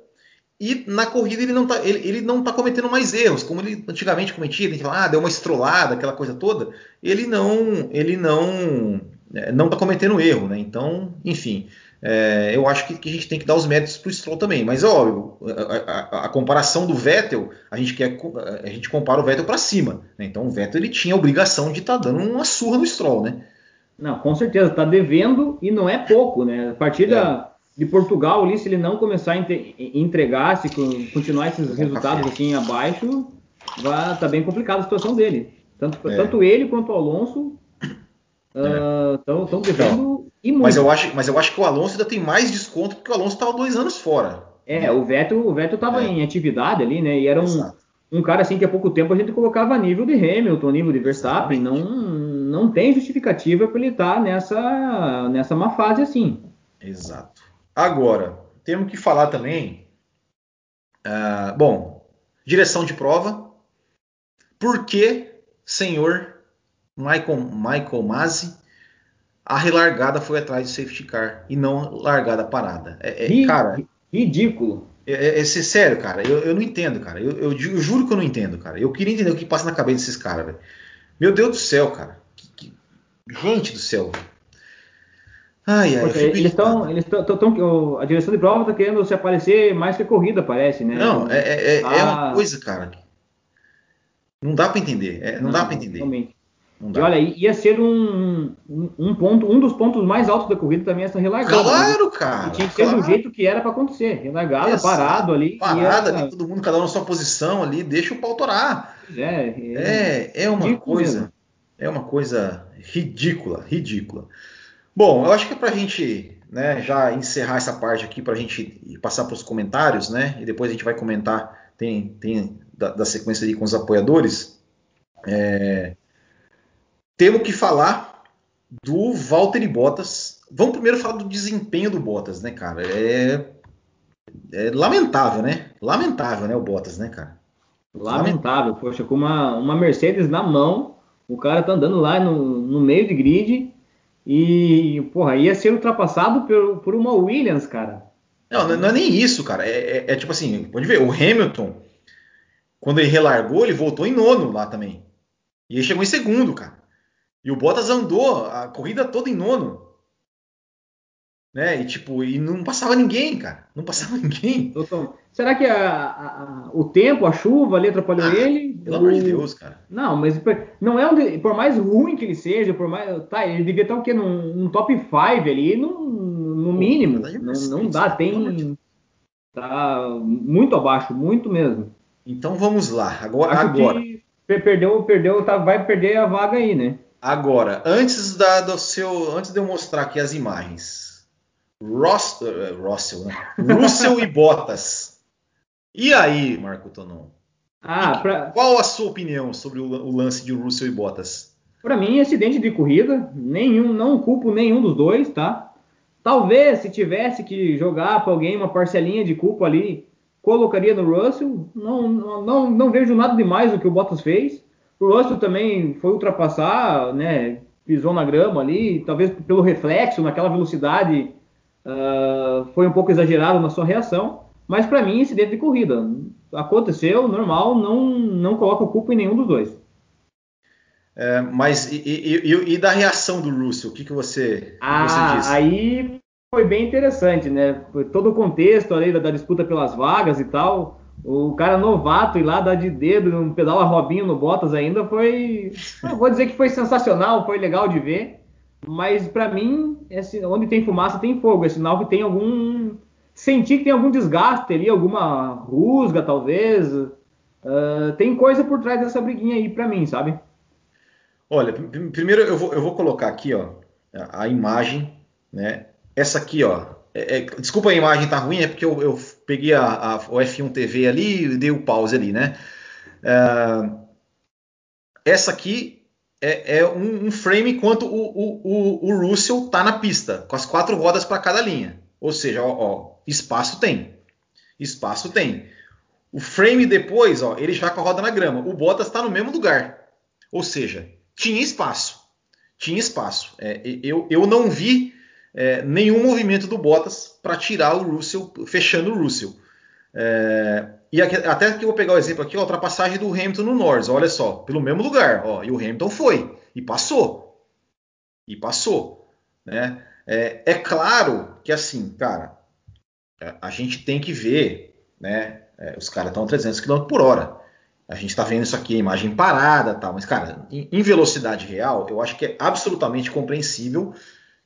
e na corrida ele não está ele, ele tá cometendo mais erros, como ele antigamente cometia, gente fala, ah, deu uma estrolada, aquela coisa toda. Ele não, ele não, é, não está cometendo erro, né? Então, enfim, é, eu acho que, que, a gente tem que dar os méritos para o Stroll também. Mas óbvio, a, a, a, comparação do Vettel, a gente quer, a gente compara o Vettel para cima. Né? Então o Vettel ele tinha a obrigação de estar tá dando uma surra no Stroll, né? Não, com certeza, está devendo e não é pouco, né? A partir da é de Portugal ali, se ele não começar a entregar, se continuar esses resultados assim abaixo, vai tá bem complicada a situação dele. Tanto, é. tanto ele quanto o Alonso estão uh, devendo então, e muito. Mas eu, acho, mas eu acho que o Alonso ainda tem mais desconto porque o Alonso estava dois anos fora. É, o Vettel, o Vettel estava é. em atividade ali, né? E era um, um cara assim que há pouco tempo a gente colocava nível de Hamilton, nível de Verstappen. Não, não tem justificativa para ele estar tá nessa, nessa má fase assim. Exato. Agora, temos que falar também. Uh, bom, direção de prova. Por que, senhor Michael, Michael Masi, a relargada foi atrás do safety car e não largada parada? É, é cara, ridículo. É, é, é, sério, cara. Eu, eu não entendo, cara. Eu, eu, eu, juro que eu não entendo, cara. Eu queria entender o que passa na cabeça desses caras, velho. Meu Deus do céu, cara. Gente do céu. Ai, ai, eles estão, eles estão, a direção de prova está querendo se aparecer mais que corrida, parece, né? Não, é, é, é, ah, uma coisa, cara. Não dá para entender, é, não, não, dá para entender. Realmente. E olha, ia ser um, um, ponto, um dos pontos mais altos da corrida também essa relargada. Claro, né? cara. E tinha que ser claro. do jeito que era para acontecer, relargada, parado ali. Parada ia... ali, todo mundo cada um na sua posição ali, deixa o pau torar. É, é, é, é uma coisa, mesmo. É uma coisa ridícula, ridícula. Bom, eu acho que para a gente né, já encerrar essa parte aqui, para a gente passar para os comentários, né? E depois a gente vai comentar, tem, tem da, da sequência ali com os apoiadores. É, temos que falar do Valtteri Bottas. Vamos primeiro falar do desempenho do Bottas, né, cara? É, é lamentável, né? Lamentável, né, o Bottas, né, cara? Lamentável, poxa, com uma, uma Mercedes na mão, o cara tá andando lá no, no meio de grid e, porra, ia ser ultrapassado por, por uma Williams, cara. Não, não é nem isso, cara. É, é, é, tipo assim, pode ver, o Hamilton, quando ele relargou, ele voltou em nono lá também. E ele chegou em segundo, cara. E o Bottas andou a corrida toda em nono. Né? E tipo, e não passava ninguém, cara. Não passava [laughs] ninguém. Será que a, a, o tempo, a chuva ali atrapalhou ah, ele? Pelo o... amor de Deus, cara. Não, mas não é um, por mais ruim que ele seja, por mais. Tá, ele devia estar o quê? Num, num top 5 ali, no, no mínimo. Pô, não, não dá, tem. Tá muito abaixo, muito mesmo. Então vamos lá. Agora. Acho agora. perdeu, perdeu, tá, vai perder a vaga aí, né? Agora, antes da, do seu. Antes de eu mostrar aqui as imagens Ross, uh, Russell, né? Russell e Bottas. E aí, Marco Tonon? Ah, pra... Qual a sua opinião sobre o, o lance de Russell e Bottas? Para mim, acidente de corrida, nenhum, não culpo nenhum dos dois, tá? Talvez se tivesse que jogar para alguém uma parcelinha de culpa ali, colocaria no Russell. Não, não, não vejo nada demais no que o Bottas fez. O Russell também foi ultrapassar, né? Pisou na grama ali, talvez pelo reflexo, naquela velocidade uh, foi um pouco exagerado na sua reação, mas para mim incidente de corrida. Aconteceu, normal, não, não coloco culpa em nenhum dos dois. É, mas e, e, e, da reação do Russell, o que, que você, ah, você disse? Aí foi bem interessante, né? Foi todo o contexto ali da, da, disputa pelas vagas e tal. O cara novato ir lá dar de dedo, um pedal a Robinho no Bottas ainda foi. vou dizer que foi sensacional, foi legal de ver. Mas para mim, esse, onde tem fumaça tem fogo. É sinal que tem algum. Sentir que tem algum desgaste ali, alguma rusga talvez. Uh, tem coisa por trás dessa briguinha aí para mim, sabe? Olha, primeiro eu vou, eu vou colocar aqui ó, a imagem, né? Essa aqui, ó, é, é, desculpa a imagem tá ruim, é porque eu, eu peguei a, a, o F1 TV ali e dei o pause ali, né? Uh, essa aqui é, é um, um, frame enquanto o, o, o, o, Russell tá na pista, com as quatro rodas para cada linha. Ou seja, ó, ó, espaço tem. Espaço tem. O frame depois, ó, ele já com a roda na grama. O Bottas está no mesmo lugar. Ou seja, tinha espaço. Tinha espaço. É, eu, eu não vi é, nenhum movimento do Bottas para tirar o Russell, fechando o Russell. É, e aqui, até que eu vou pegar o exemplo aqui, a ultrapassagem do Hamilton no Norris, olha só, pelo mesmo lugar, ó, e o Hamilton foi, e passou. E passou. Né? É, é claro que assim, cara, a gente tem que ver, né? É, os caras estão a 300 km por hora. A gente está vendo isso aqui, a imagem parada, tal, mas cara, em, em velocidade real, eu acho que é absolutamente compreensível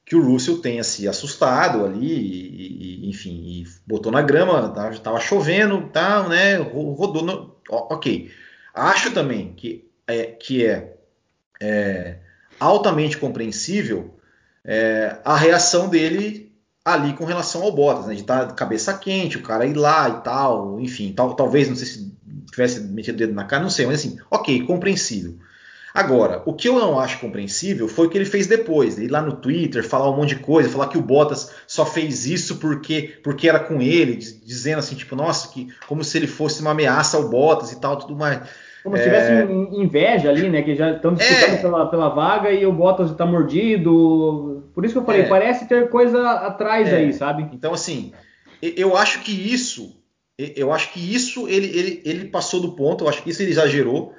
que o Russell tenha se assustado ali, e, e, enfim, e botou na grama, estava tá, chovendo, tal, né? Rodou, no, ok. Acho também que é, que é, é altamente compreensível é, a reação dele ali com relação ao Bottas, né? De estar tá cabeça quente, o cara ir lá e tal, enfim, tal, talvez, não sei se tivesse metido o dedo na cara, não sei, mas assim, ok, compreensível. Agora, o que eu não acho compreensível foi o que ele fez depois. Ir lá no Twitter, falar um monte de coisa, falar que o Bottas só fez isso porque, porque era com ele, dizendo assim, tipo, nossa, que como se ele fosse uma ameaça ao Bottas e tal, tudo mais. Como se tivesse é... inveja ali, né? Que já estão disputando é... pela, pela vaga e o Bottas está mordido. Por isso que eu falei, é... parece ter coisa atrás é. aí, sabe? Então, assim, eu acho que isso, eu acho que isso ele, ele, ele passou do ponto, eu acho que isso ele exagerou.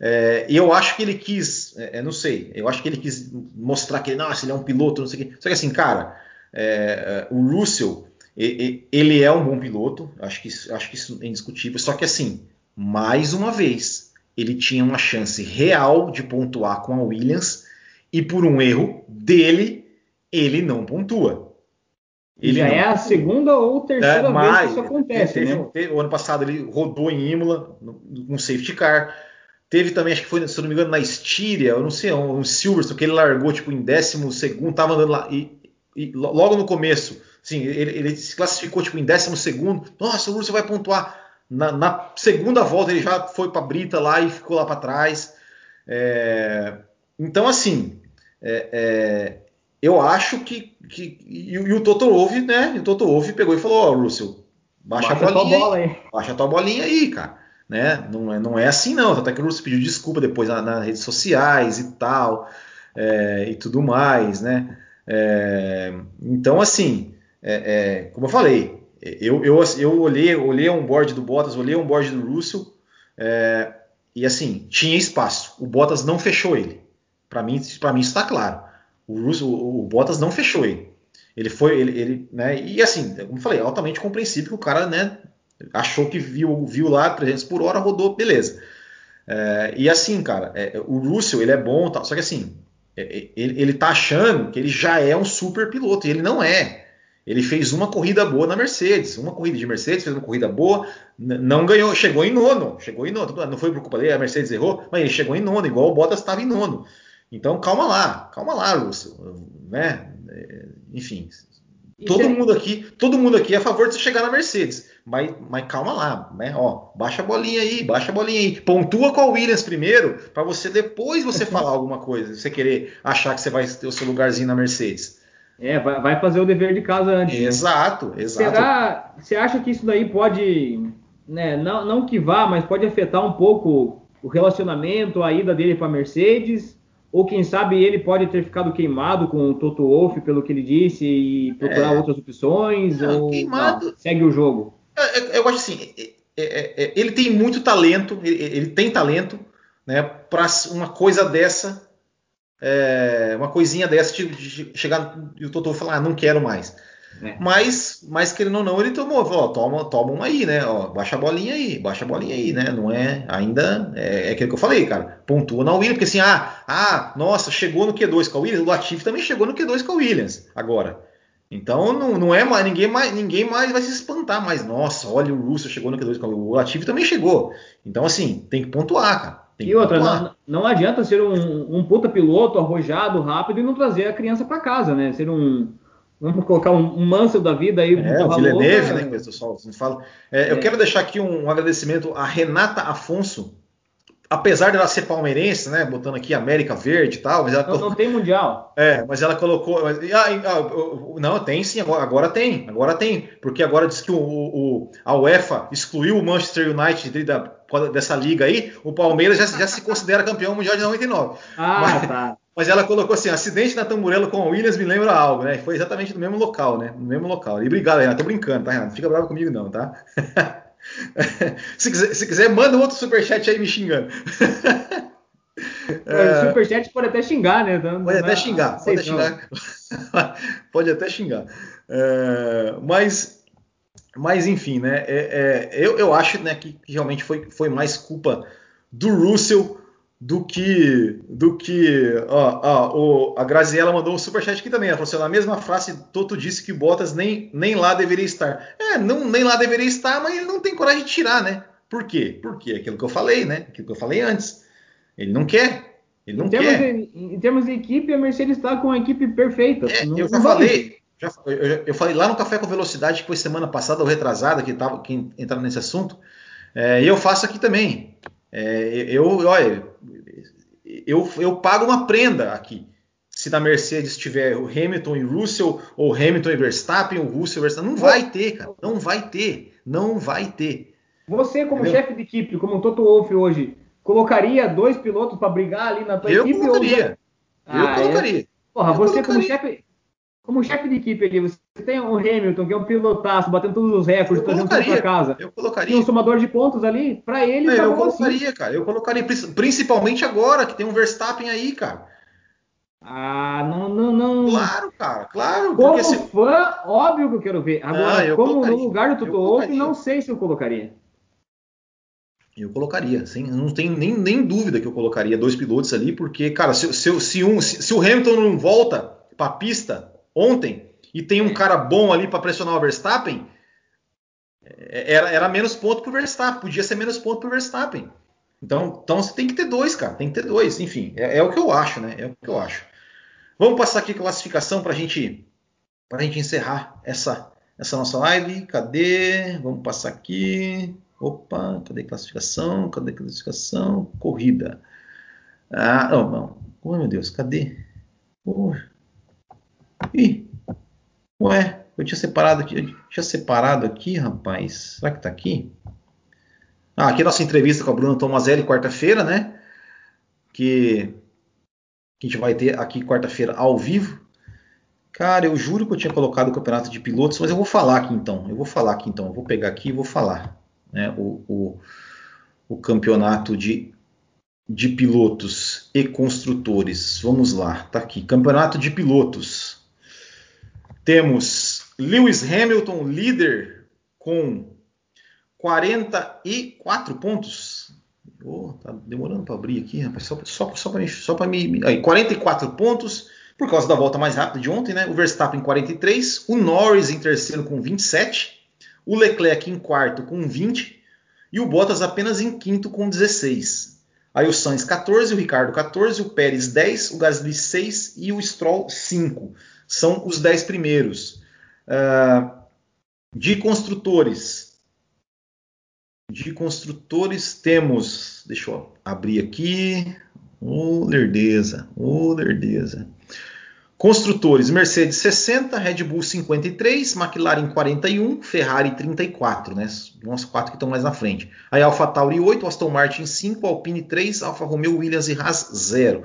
É, e eu acho que ele quis, é, é, não sei, eu acho que ele quis mostrar que nossa, ele é um piloto, não sei o quê. Só que assim, cara, é, é o Russell, ele é um bom piloto, acho que, acho que isso é indiscutível. Só que assim, mais uma vez, ele tinha uma chance real de pontuar com a Williams e por um erro dele, ele não pontua. Ele Já não... é a segunda ou terceira é, vez que isso acontece, teve, né? Teve, o ano passado ele rodou em Imola com um safety car. Teve também, acho que foi, se não me engano, na Estíria, eu não sei, um, um Silverstone, que ele largou tipo em décimo segundo, tava andando lá, e, e logo no começo, sim, ele, ele, se classificou tipo em décimo segundo, nossa, o Russell vai pontuar. Na, na segunda volta ele já foi para Brita lá e ficou lá para trás. É, então, assim, é, é, eu acho que. que e, e, o Toto Wolff, né? O Toto Wolff pegou e falou: Ó, oh, Russell, baixa, baixa a bolinha. Bola aí. Baixa a tua bolinha aí, cara né? Não é, não é assim não. Até que o Russo pediu desculpa depois nas na redes sociais e tal é, e tudo mais, né? É, então assim, é, é, como eu falei, eu, eu, eu olhei, olhei um board do Bottas, olhei um board do Russell é, e assim tinha espaço. O Bottas não fechou ele. Para mim, para mim está claro. O, Russell, o, o Bottas não fechou ele. Ele foi, ele, ele, né? E assim, como eu falei, altamente compreensível que o cara, né, achou que viu, viu lá 300 por hora, rodou, beleza. É, e assim, cara, é, o Russell ele é bom, tal, só que assim, é, é, ele, ele tá achando que ele já é um super piloto, e ele não é. Ele fez uma corrida boa na Mercedes, uma corrida de Mercedes, fez uma corrida boa, não ganhou, chegou em nono, chegou em nono, não foi por culpa dele, a Mercedes errou, mas ele chegou em nono, igual o Bottas estava em nono. Então calma lá, calma lá, Russell, né? É, enfim, todo mundo aqui, todo mundo aqui é a favor de você chegar na Mercedes. Mas, mas calma lá, né? Ó, baixa a bolinha aí, baixa a bolinha aí. Pontua com a Williams primeiro, para você depois você falar [laughs] alguma coisa. Você querer achar que você vai ter o seu lugarzinho na Mercedes. É, vai fazer o dever de casa antes. Exato, né? exato. Será, você acha que isso daí pode, né, não, não que vá, mas pode afetar um pouco o relacionamento, a ida dele para Mercedes? Ou quem sabe ele pode ter ficado queimado com o Toto Wolff, pelo que ele disse, e procurar é. outras opções? Não, ou queimado. Não, segue o jogo? Eu, eu acho assim, é, é, é, ele tem muito talento, ele, ele tem talento, né, para uma coisa dessa, é, uma coisinha dessa de, de chegar e o Totô falar, ah, não quero mais. É. Mas, mas querendo ou não, ele tomou, falou, ó, toma, toma uma aí, né? Ó, baixa a bolinha aí, baixa a bolinha aí, né? Não é ainda. É, é aquilo que eu falei, cara. Pontua na Williams, porque assim, ah, ah, nossa, chegou no Q2 com a Williams, o Latifi também chegou no Q2 com a Williams agora. Então não, não é mais ninguém, mais, ninguém mais vai se espantar mais. Nossa, olha o Russell chegou no Q2 com a Williams. O Latifi também chegou. Então, assim, tem que pontuar, cara. Tem e outra, não, não, adianta ser um, um puta piloto arrojado, rápido e não trazer a criança para casa, né? Ser um, Vamos colocar um, um Mansell da vida aí. É, o Villeneuve, né, que o pessoal fala. É, é. Eu quero deixar aqui um, um, agradecimento a Renata Afonso. Apesar dela ser palmeirense, né, botando aqui América Verde e tal, mas ela não, não tem mundial. É, mas ela colocou, mas, ah, ah, não, tem sim, agora, agora, tem, agora tem, porque agora diz que o, o, a UEFA excluiu o Manchester United da, dessa liga aí, o Palmeiras já, já se considera campeão mundial de 99. Ah, mas, tá. Mas ela colocou assim: acidente na Tamburello com o Williams me lembra algo, né? Foi exatamente no mesmo local, né? No mesmo local. E obrigado, Renato. Tô brincando, tá, Renato? Não fica bravo comigo, não, tá? [laughs] [laughs] se, quiser, se quiser, manda outro superchat aí me xingando. É, o superchat pode até xingar, né? Não, pode, até é xingar, pode até xingar, [laughs] pode até xingar. É, mas, mas, enfim, né? É, é, eu, eu acho né, que, que realmente foi, foi mais culpa do Russell do que do que ó, ó, o, a Graziella mandou um superchat aqui também. Ela falou assim, na mesma frase, Toto disse que Bottas nem, nem lá deveria estar. É, não, nem lá deveria estar, mas ele não tem coragem de tirar, né? Por quê? Porque é aquilo que eu falei, né? Aquilo que eu falei antes. Ele não quer. Ele não em quer. De, em termos de equipe, a Mercedes está com a equipe perfeita. É, não, eu já falei. Já, eu, eu, falei lá no Café com Velocidade, que foi semana passada ou retrasada, que, tava, que entraram nesse assunto. É, e eu faço aqui também. É, eu, olha, eu, eu pago uma prenda aqui. Se na Mercedes tiver o Hamilton e Russell, ou Hamilton e Verstappen, ou Russell e Verstappen, não vai ter, cara. Não vai ter. Não vai ter. Você, como Entendeu? chefe de equipe, como o Toto Wolff hoje, colocaria dois pilotos para brigar ali na tua eu equipe? Colocaria. Ou... Eu ah, colocaria. É? Porra, eu você colocaria. como chefe, como chefe de equipe ali, você tem o Hamilton, que é um pilotaço, batendo todos os recordes, trazendo tudo pra casa. Eu colocaria. Tem um somador de pontos ali, para ele. É, eu colocaria, assim. cara. Eu colocaria, principalmente agora, que tem um Verstappen aí, cara. Ah, não, não, não. Claro, cara, claro. Como se... fã, óbvio que eu quero ver. Agora, ah, como colocaria. no lugar do Toto Wolff, não sei se eu colocaria. Eu colocaria, sem, não tem nem, nem dúvida que eu colocaria dois pilotos ali, porque, cara, se, se, se, um, se, se o Hamilton não volta para a pista ontem e tem um cara bom ali para pressionar o Verstappen, é, era, era menos ponto para o Verstappen, podia ser menos ponto para o Verstappen. Então, então você tem que ter dois, cara, tem que ter dois. Enfim, é, é, o que eu acho, né? É o que eu acho. Vamos passar aqui a classificação para gente, a gente encerrar essa, essa nossa live. Cadê? Vamos passar aqui. Opa, cadê classificação? Cadê classificação? Corrida. Ah, não, não. Oh, meu Deus, cadê? Porra. Ih, ué, eu tinha separado aqui, tinha separado aqui, rapaz. Será que tá aqui? Ah, aqui é nossa entrevista com a Bruna Tomazelli, quarta-feira, né? Que, que a gente vai ter aqui quarta-feira ao vivo. Cara, eu juro que eu tinha colocado o campeonato de pilotos, mas eu vou falar aqui então. Eu vou falar aqui então. Eu vou pegar aqui e vou falar. Né? O, o, o campeonato de de pilotos e construtores. Vamos lá, tá aqui. Campeonato de pilotos. Temos Lewis Hamilton, líder, com 44 pontos. Oh, tá demorando para abrir aqui, rapaz. Só, só, só para. Só me aí, 44 pontos, por causa da volta mais rápida de ontem, né? O Verstappen 43, o Norris em terceiro com 27, o Leclerc em quarto com 20 e o Bottas apenas em quinto com 16. Aí o Sainz 14, o Ricardo 14, o Pérez 10, o Gasly 6 e o Stroll 5. São os 10 primeiros. Uh, de construtores. De construtores temos. Deixa eu abrir aqui. Ô, oh, lerdeza. Ô, oh, lerdeza. Construtores: Mercedes 60, Red Bull 53, McLaren 41, Ferrari 34, né? Uns quatro que estão mais na frente. Aí AlphaTauri 8, Aston Martin 5, Alpine 3, Alfa Romeo, Williams e Haas 0.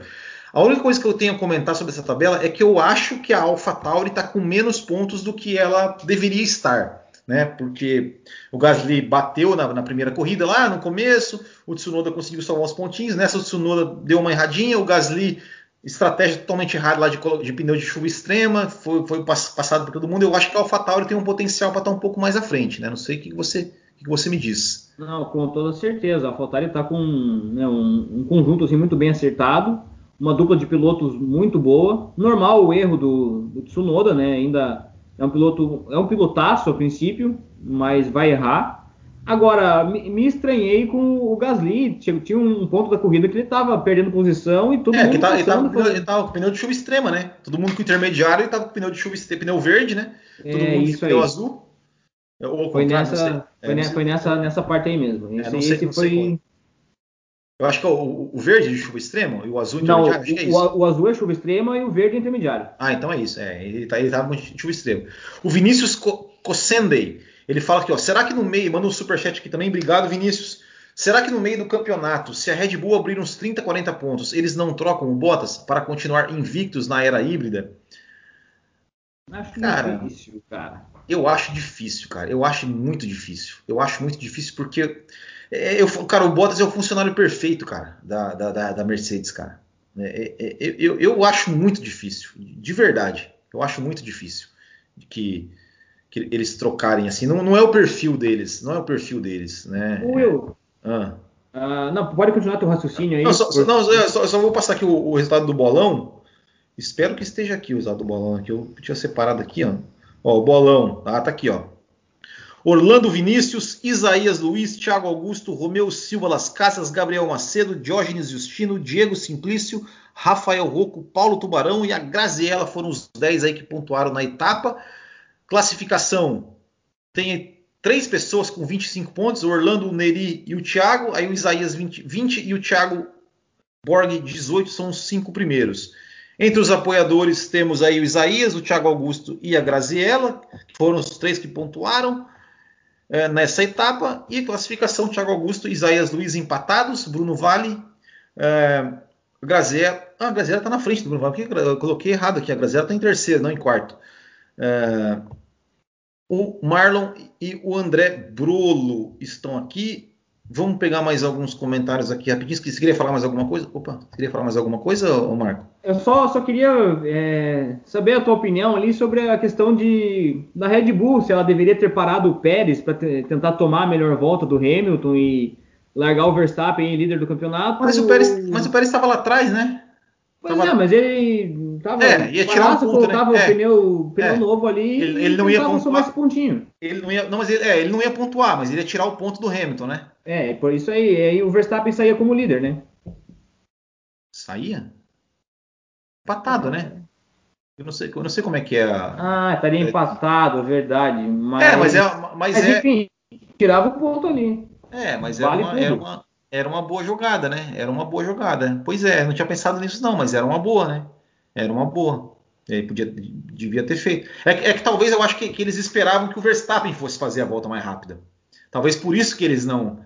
A única coisa que eu tenho a comentar sobre essa tabela é que eu acho que a AlphaTauri está com menos pontos do que ela deveria estar. Né, porque o Gasly bateu na, na, primeira corrida lá no começo, o Tsunoda conseguiu salvar os pontinhos, nessa o Tsunoda deu uma erradinha, o Gasly estratégia totalmente errada lá de, de pneu de chuva extrema, foi, foi passado por todo mundo. Eu acho que a AlphaTauri tem um potencial para estar um pouco mais à frente, né? Não sei o que você, o que você me diz. Não, com toda certeza. A AlphaTauri está com né, um, um, conjunto assim, muito bem acertado, uma dupla de pilotos muito boa. Normal o erro do, do Tsunoda, né? Ainda é um piloto, é um pilotaço a princípio, mas vai errar. Agora, me estranhei com o Gasly. Tinha um ponto da corrida que ele estava perdendo posição e todo é, mundo. Que tá, ele estava com pneu de chuva extrema, né? Todo mundo com intermediário ele tava com pneu de chuva pneu verde, né? Todo é, mundo com pneu azul. Ou, foi nessa, foi, é, foi nessa, nessa parte aí mesmo. É, esse, é, sei, esse foi. Eu acho que é o, o, verde é de chuva extrema e o azul intermediário. Não, o, é o, o, azul é chuva extrema e o verde é intermediário. Ah, então é isso. É, ele, tá, ele tava com chuva extrema. O Vinícius Cossendey ele fala aqui, ó, será que no meio, manda um superchat aqui também, obrigado Vinícius. Será que no meio do campeonato, se a Red Bull abrir uns 30, 40 pontos, eles não trocam o Bottas para continuar invictos na era híbrida? Acho cara, difícil, cara. Eu acho difícil, cara. Eu acho muito difícil. Eu acho muito difícil porque, eu, cara, o Bottas é o funcionário perfeito, cara, da, da, da Mercedes, cara. É, é, é, eu, eu acho muito difícil, de verdade. Eu acho muito difícil que que eles trocarem assim. Não, não é o perfil deles, não é o perfil deles, né? Will. Ah. Uh, não, pode continuar teu raciocínio aí. Não, só, por... não eu só, só, vou passar aqui o, o, resultado do bolão. Espero que esteja aqui o resultado do bolão. Aqui eu tinha separado aqui, ó. Ó, o bolão. Ah, tá aqui, ó. Orlando Vinícius, Isaías Luiz, Thiago Augusto, Romeu Silva Las Casas, Gabriel Macedo, Diógenes Justino, Diego Simplício, Rafael Rocco, Paulo Tubarão e a Graziella foram os 10 aí que pontuaram na etapa. Classificação tem três pessoas com 25 pontos, o Orlando, o Neri e o Thiago, aí o Isaías 20, 20 e o Thiago Borg 18 são os cinco primeiros. Entre os apoiadores temos aí o Isaías, o Thiago Augusto e a Graziella, foram os três que pontuaram é, nessa etapa. E classificação: Thiago Augusto Isaías Luiz empatados, Bruno Vale, é. Ah, a Graziella está na frente do Bruno Vale, eu coloquei errado aqui. A Graziella está em terceiro, não em quarto. É, o Marlon e o André Brolo estão aqui. Vamos pegar mais alguns comentários aqui rapidinho. Você queria falar mais alguma coisa? Opa, queria falar mais alguma coisa, Marco? Eu só, só queria é, saber a tua opinião ali sobre a questão de, da Red Bull, se ela deveria ter parado o Pérez para tentar tomar a melhor volta do Hamilton e largar o Verstappen líder do campeonato. Mas o Pérez, mas o Pérez estava lá atrás, né? Pois tava... é, mas ele tava. É, ia tirar um ponto, colocava né? o pneu, pneu é. novo ali ele, ele não ia pontuar. esse pontinho. Ele não ia, não, mas ele, é, ele não ia pontuar, mas ele ia tirar o ponto do Hamilton, né? É, por isso aí, aí o Verstappen saía como líder, né? Saía? Empatado, né? Eu não sei, eu não sei como é que é. A... Ah, estaria empatado, verdade. Mas... É, mas é, mas, mas é... enfim, tirava o ponto ali. É, mas vale era, uma, era uma, era uma boa jogada, né? Era uma boa jogada. Pois é, não tinha pensado nisso não, mas era uma boa, né? Era uma boa. Ele podia, devia ter feito. É, é que talvez eu acho que, que, eles esperavam que o Verstappen fosse fazer a volta mais rápida. Talvez por isso que eles não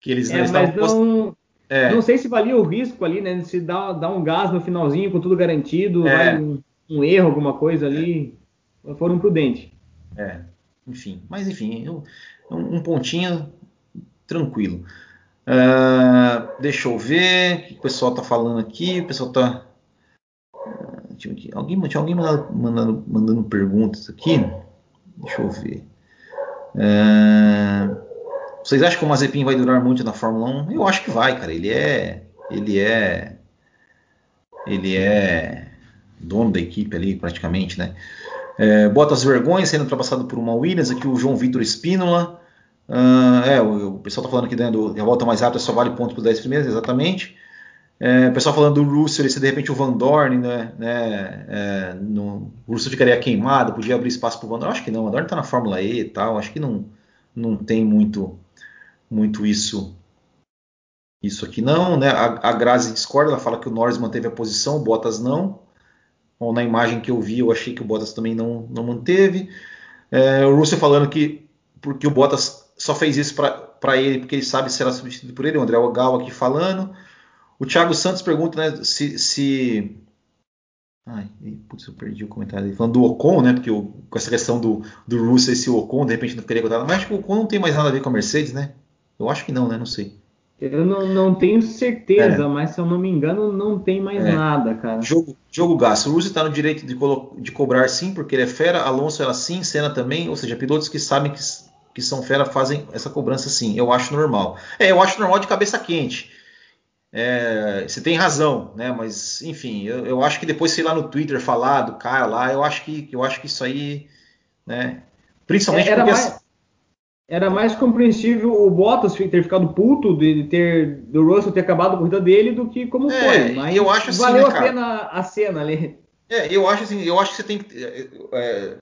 que eles é, não estavam não, é. não sei se valia o risco ali, né? Se dá, dá um gás no finalzinho com tudo garantido, é. um, um, erro, alguma coisa ali, foram prudentes. É, enfim. Mas enfim, um, um pontinho tranquilo. Uh, deixa eu ver o que o pessoal está falando aqui. O pessoal está. Tinha alguém, tinha alguém mandando, mandando, mandando, perguntas aqui. Deixa eu ver. Uh, vocês acham que o Mazepin vai durar muito na Fórmula 1? Eu acho que vai, cara. Ele é. Ele é. Ele é dono da equipe ali, praticamente, né? É, Bottas vergonha sendo ultrapassado por uma Williams. Aqui o João Vitor Espínola. Uh, é, o, o, pessoal está falando aqui dentro a volta mais rápida só vale ponto para os 10 primeiros, exatamente. É, o pessoal falando do Russell, se de repente o Van Dorn, né, né é, no, o Russell ficaria queimado, podia abrir espaço para o Van Dorn. Acho que não, o Van Dorn está na Fórmula E e tal, acho que não, não tem muito, muito isso isso aqui não, né? A, a Grazi discorda, ela fala que o Norris manteve a posição, o Bottas não. Bom, na imagem que eu vi, eu achei que o Bottas também não, não manteve. É, o Russell falando que porque o Bottas só fez isso para ele porque ele sabe se será substituído por ele. O André Gal aqui falando. O Thiago Santos pergunta né, se. se... Ai, putz, eu perdi o comentário dele. Falando do Ocon, né? Porque o, com essa questão do, do Russell e se o Ocon de repente não ficaria contado. Mas acho que o Ocon não tem mais nada a ver com a Mercedes, né? Eu acho que não, né? Não sei. Eu não, não tenho certeza, é. mas se eu não me engano, não tem mais é. nada, cara. Jogo, jogo gasto. O Russo está no direito de, de, cobrar sim, porque ele é fera. Alonso era sim, Senna também. Ou seja, pilotos que sabem que, que são fera fazem essa cobrança sim. Eu acho normal. É, eu acho normal de cabeça quente. É, você tem razão, né? Mas enfim, eu, eu, acho que depois sei lá no Twitter falar do cara lá, eu acho que eu acho que isso aí, né? Principalmente era porque mais, era mais compreensível o Bottas ter ficado puto de ter do Russell ter acabado a corrida dele do que como é, foi. Mas eu acho assim, valeu né, a pena a cena ali. É, eu acho assim, eu acho que você tem que, é, é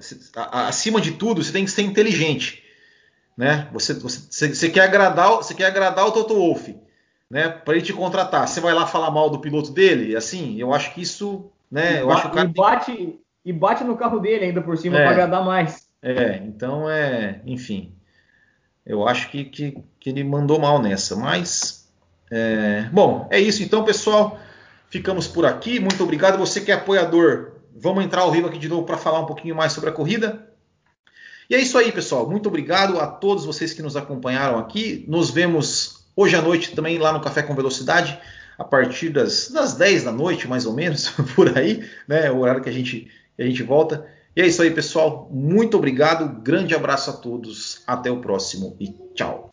acima de tudo, você tem que ser inteligente, né? Você, você, você quer agradar, você quer agradar o Toto Wolff né, para ele te contratar. Você vai lá falar mal do piloto dele? Assim, eu acho que isso, né, eu acho que e bate e bate no carro dele ainda por cima é, para agradar mais. É, então é, enfim, eu acho que, que, que ele mandou mal nessa, mas é, bom, é isso então, pessoal. Ficamos por aqui. Muito obrigado. Você que é apoiador, vamos entrar ao vivo aqui de novo para falar um pouquinho mais sobre a corrida. E é isso aí, pessoal. Muito obrigado a todos vocês que nos acompanharam aqui. Nos vemos Hoje à noite também lá no Café com Velocidade, a partir das, das 10 da noite, mais ou menos, [laughs] por aí, né? O horário que a gente, a gente volta. E é isso aí, pessoal. Muito obrigado. Grande abraço a todos. Até o próximo e tchau.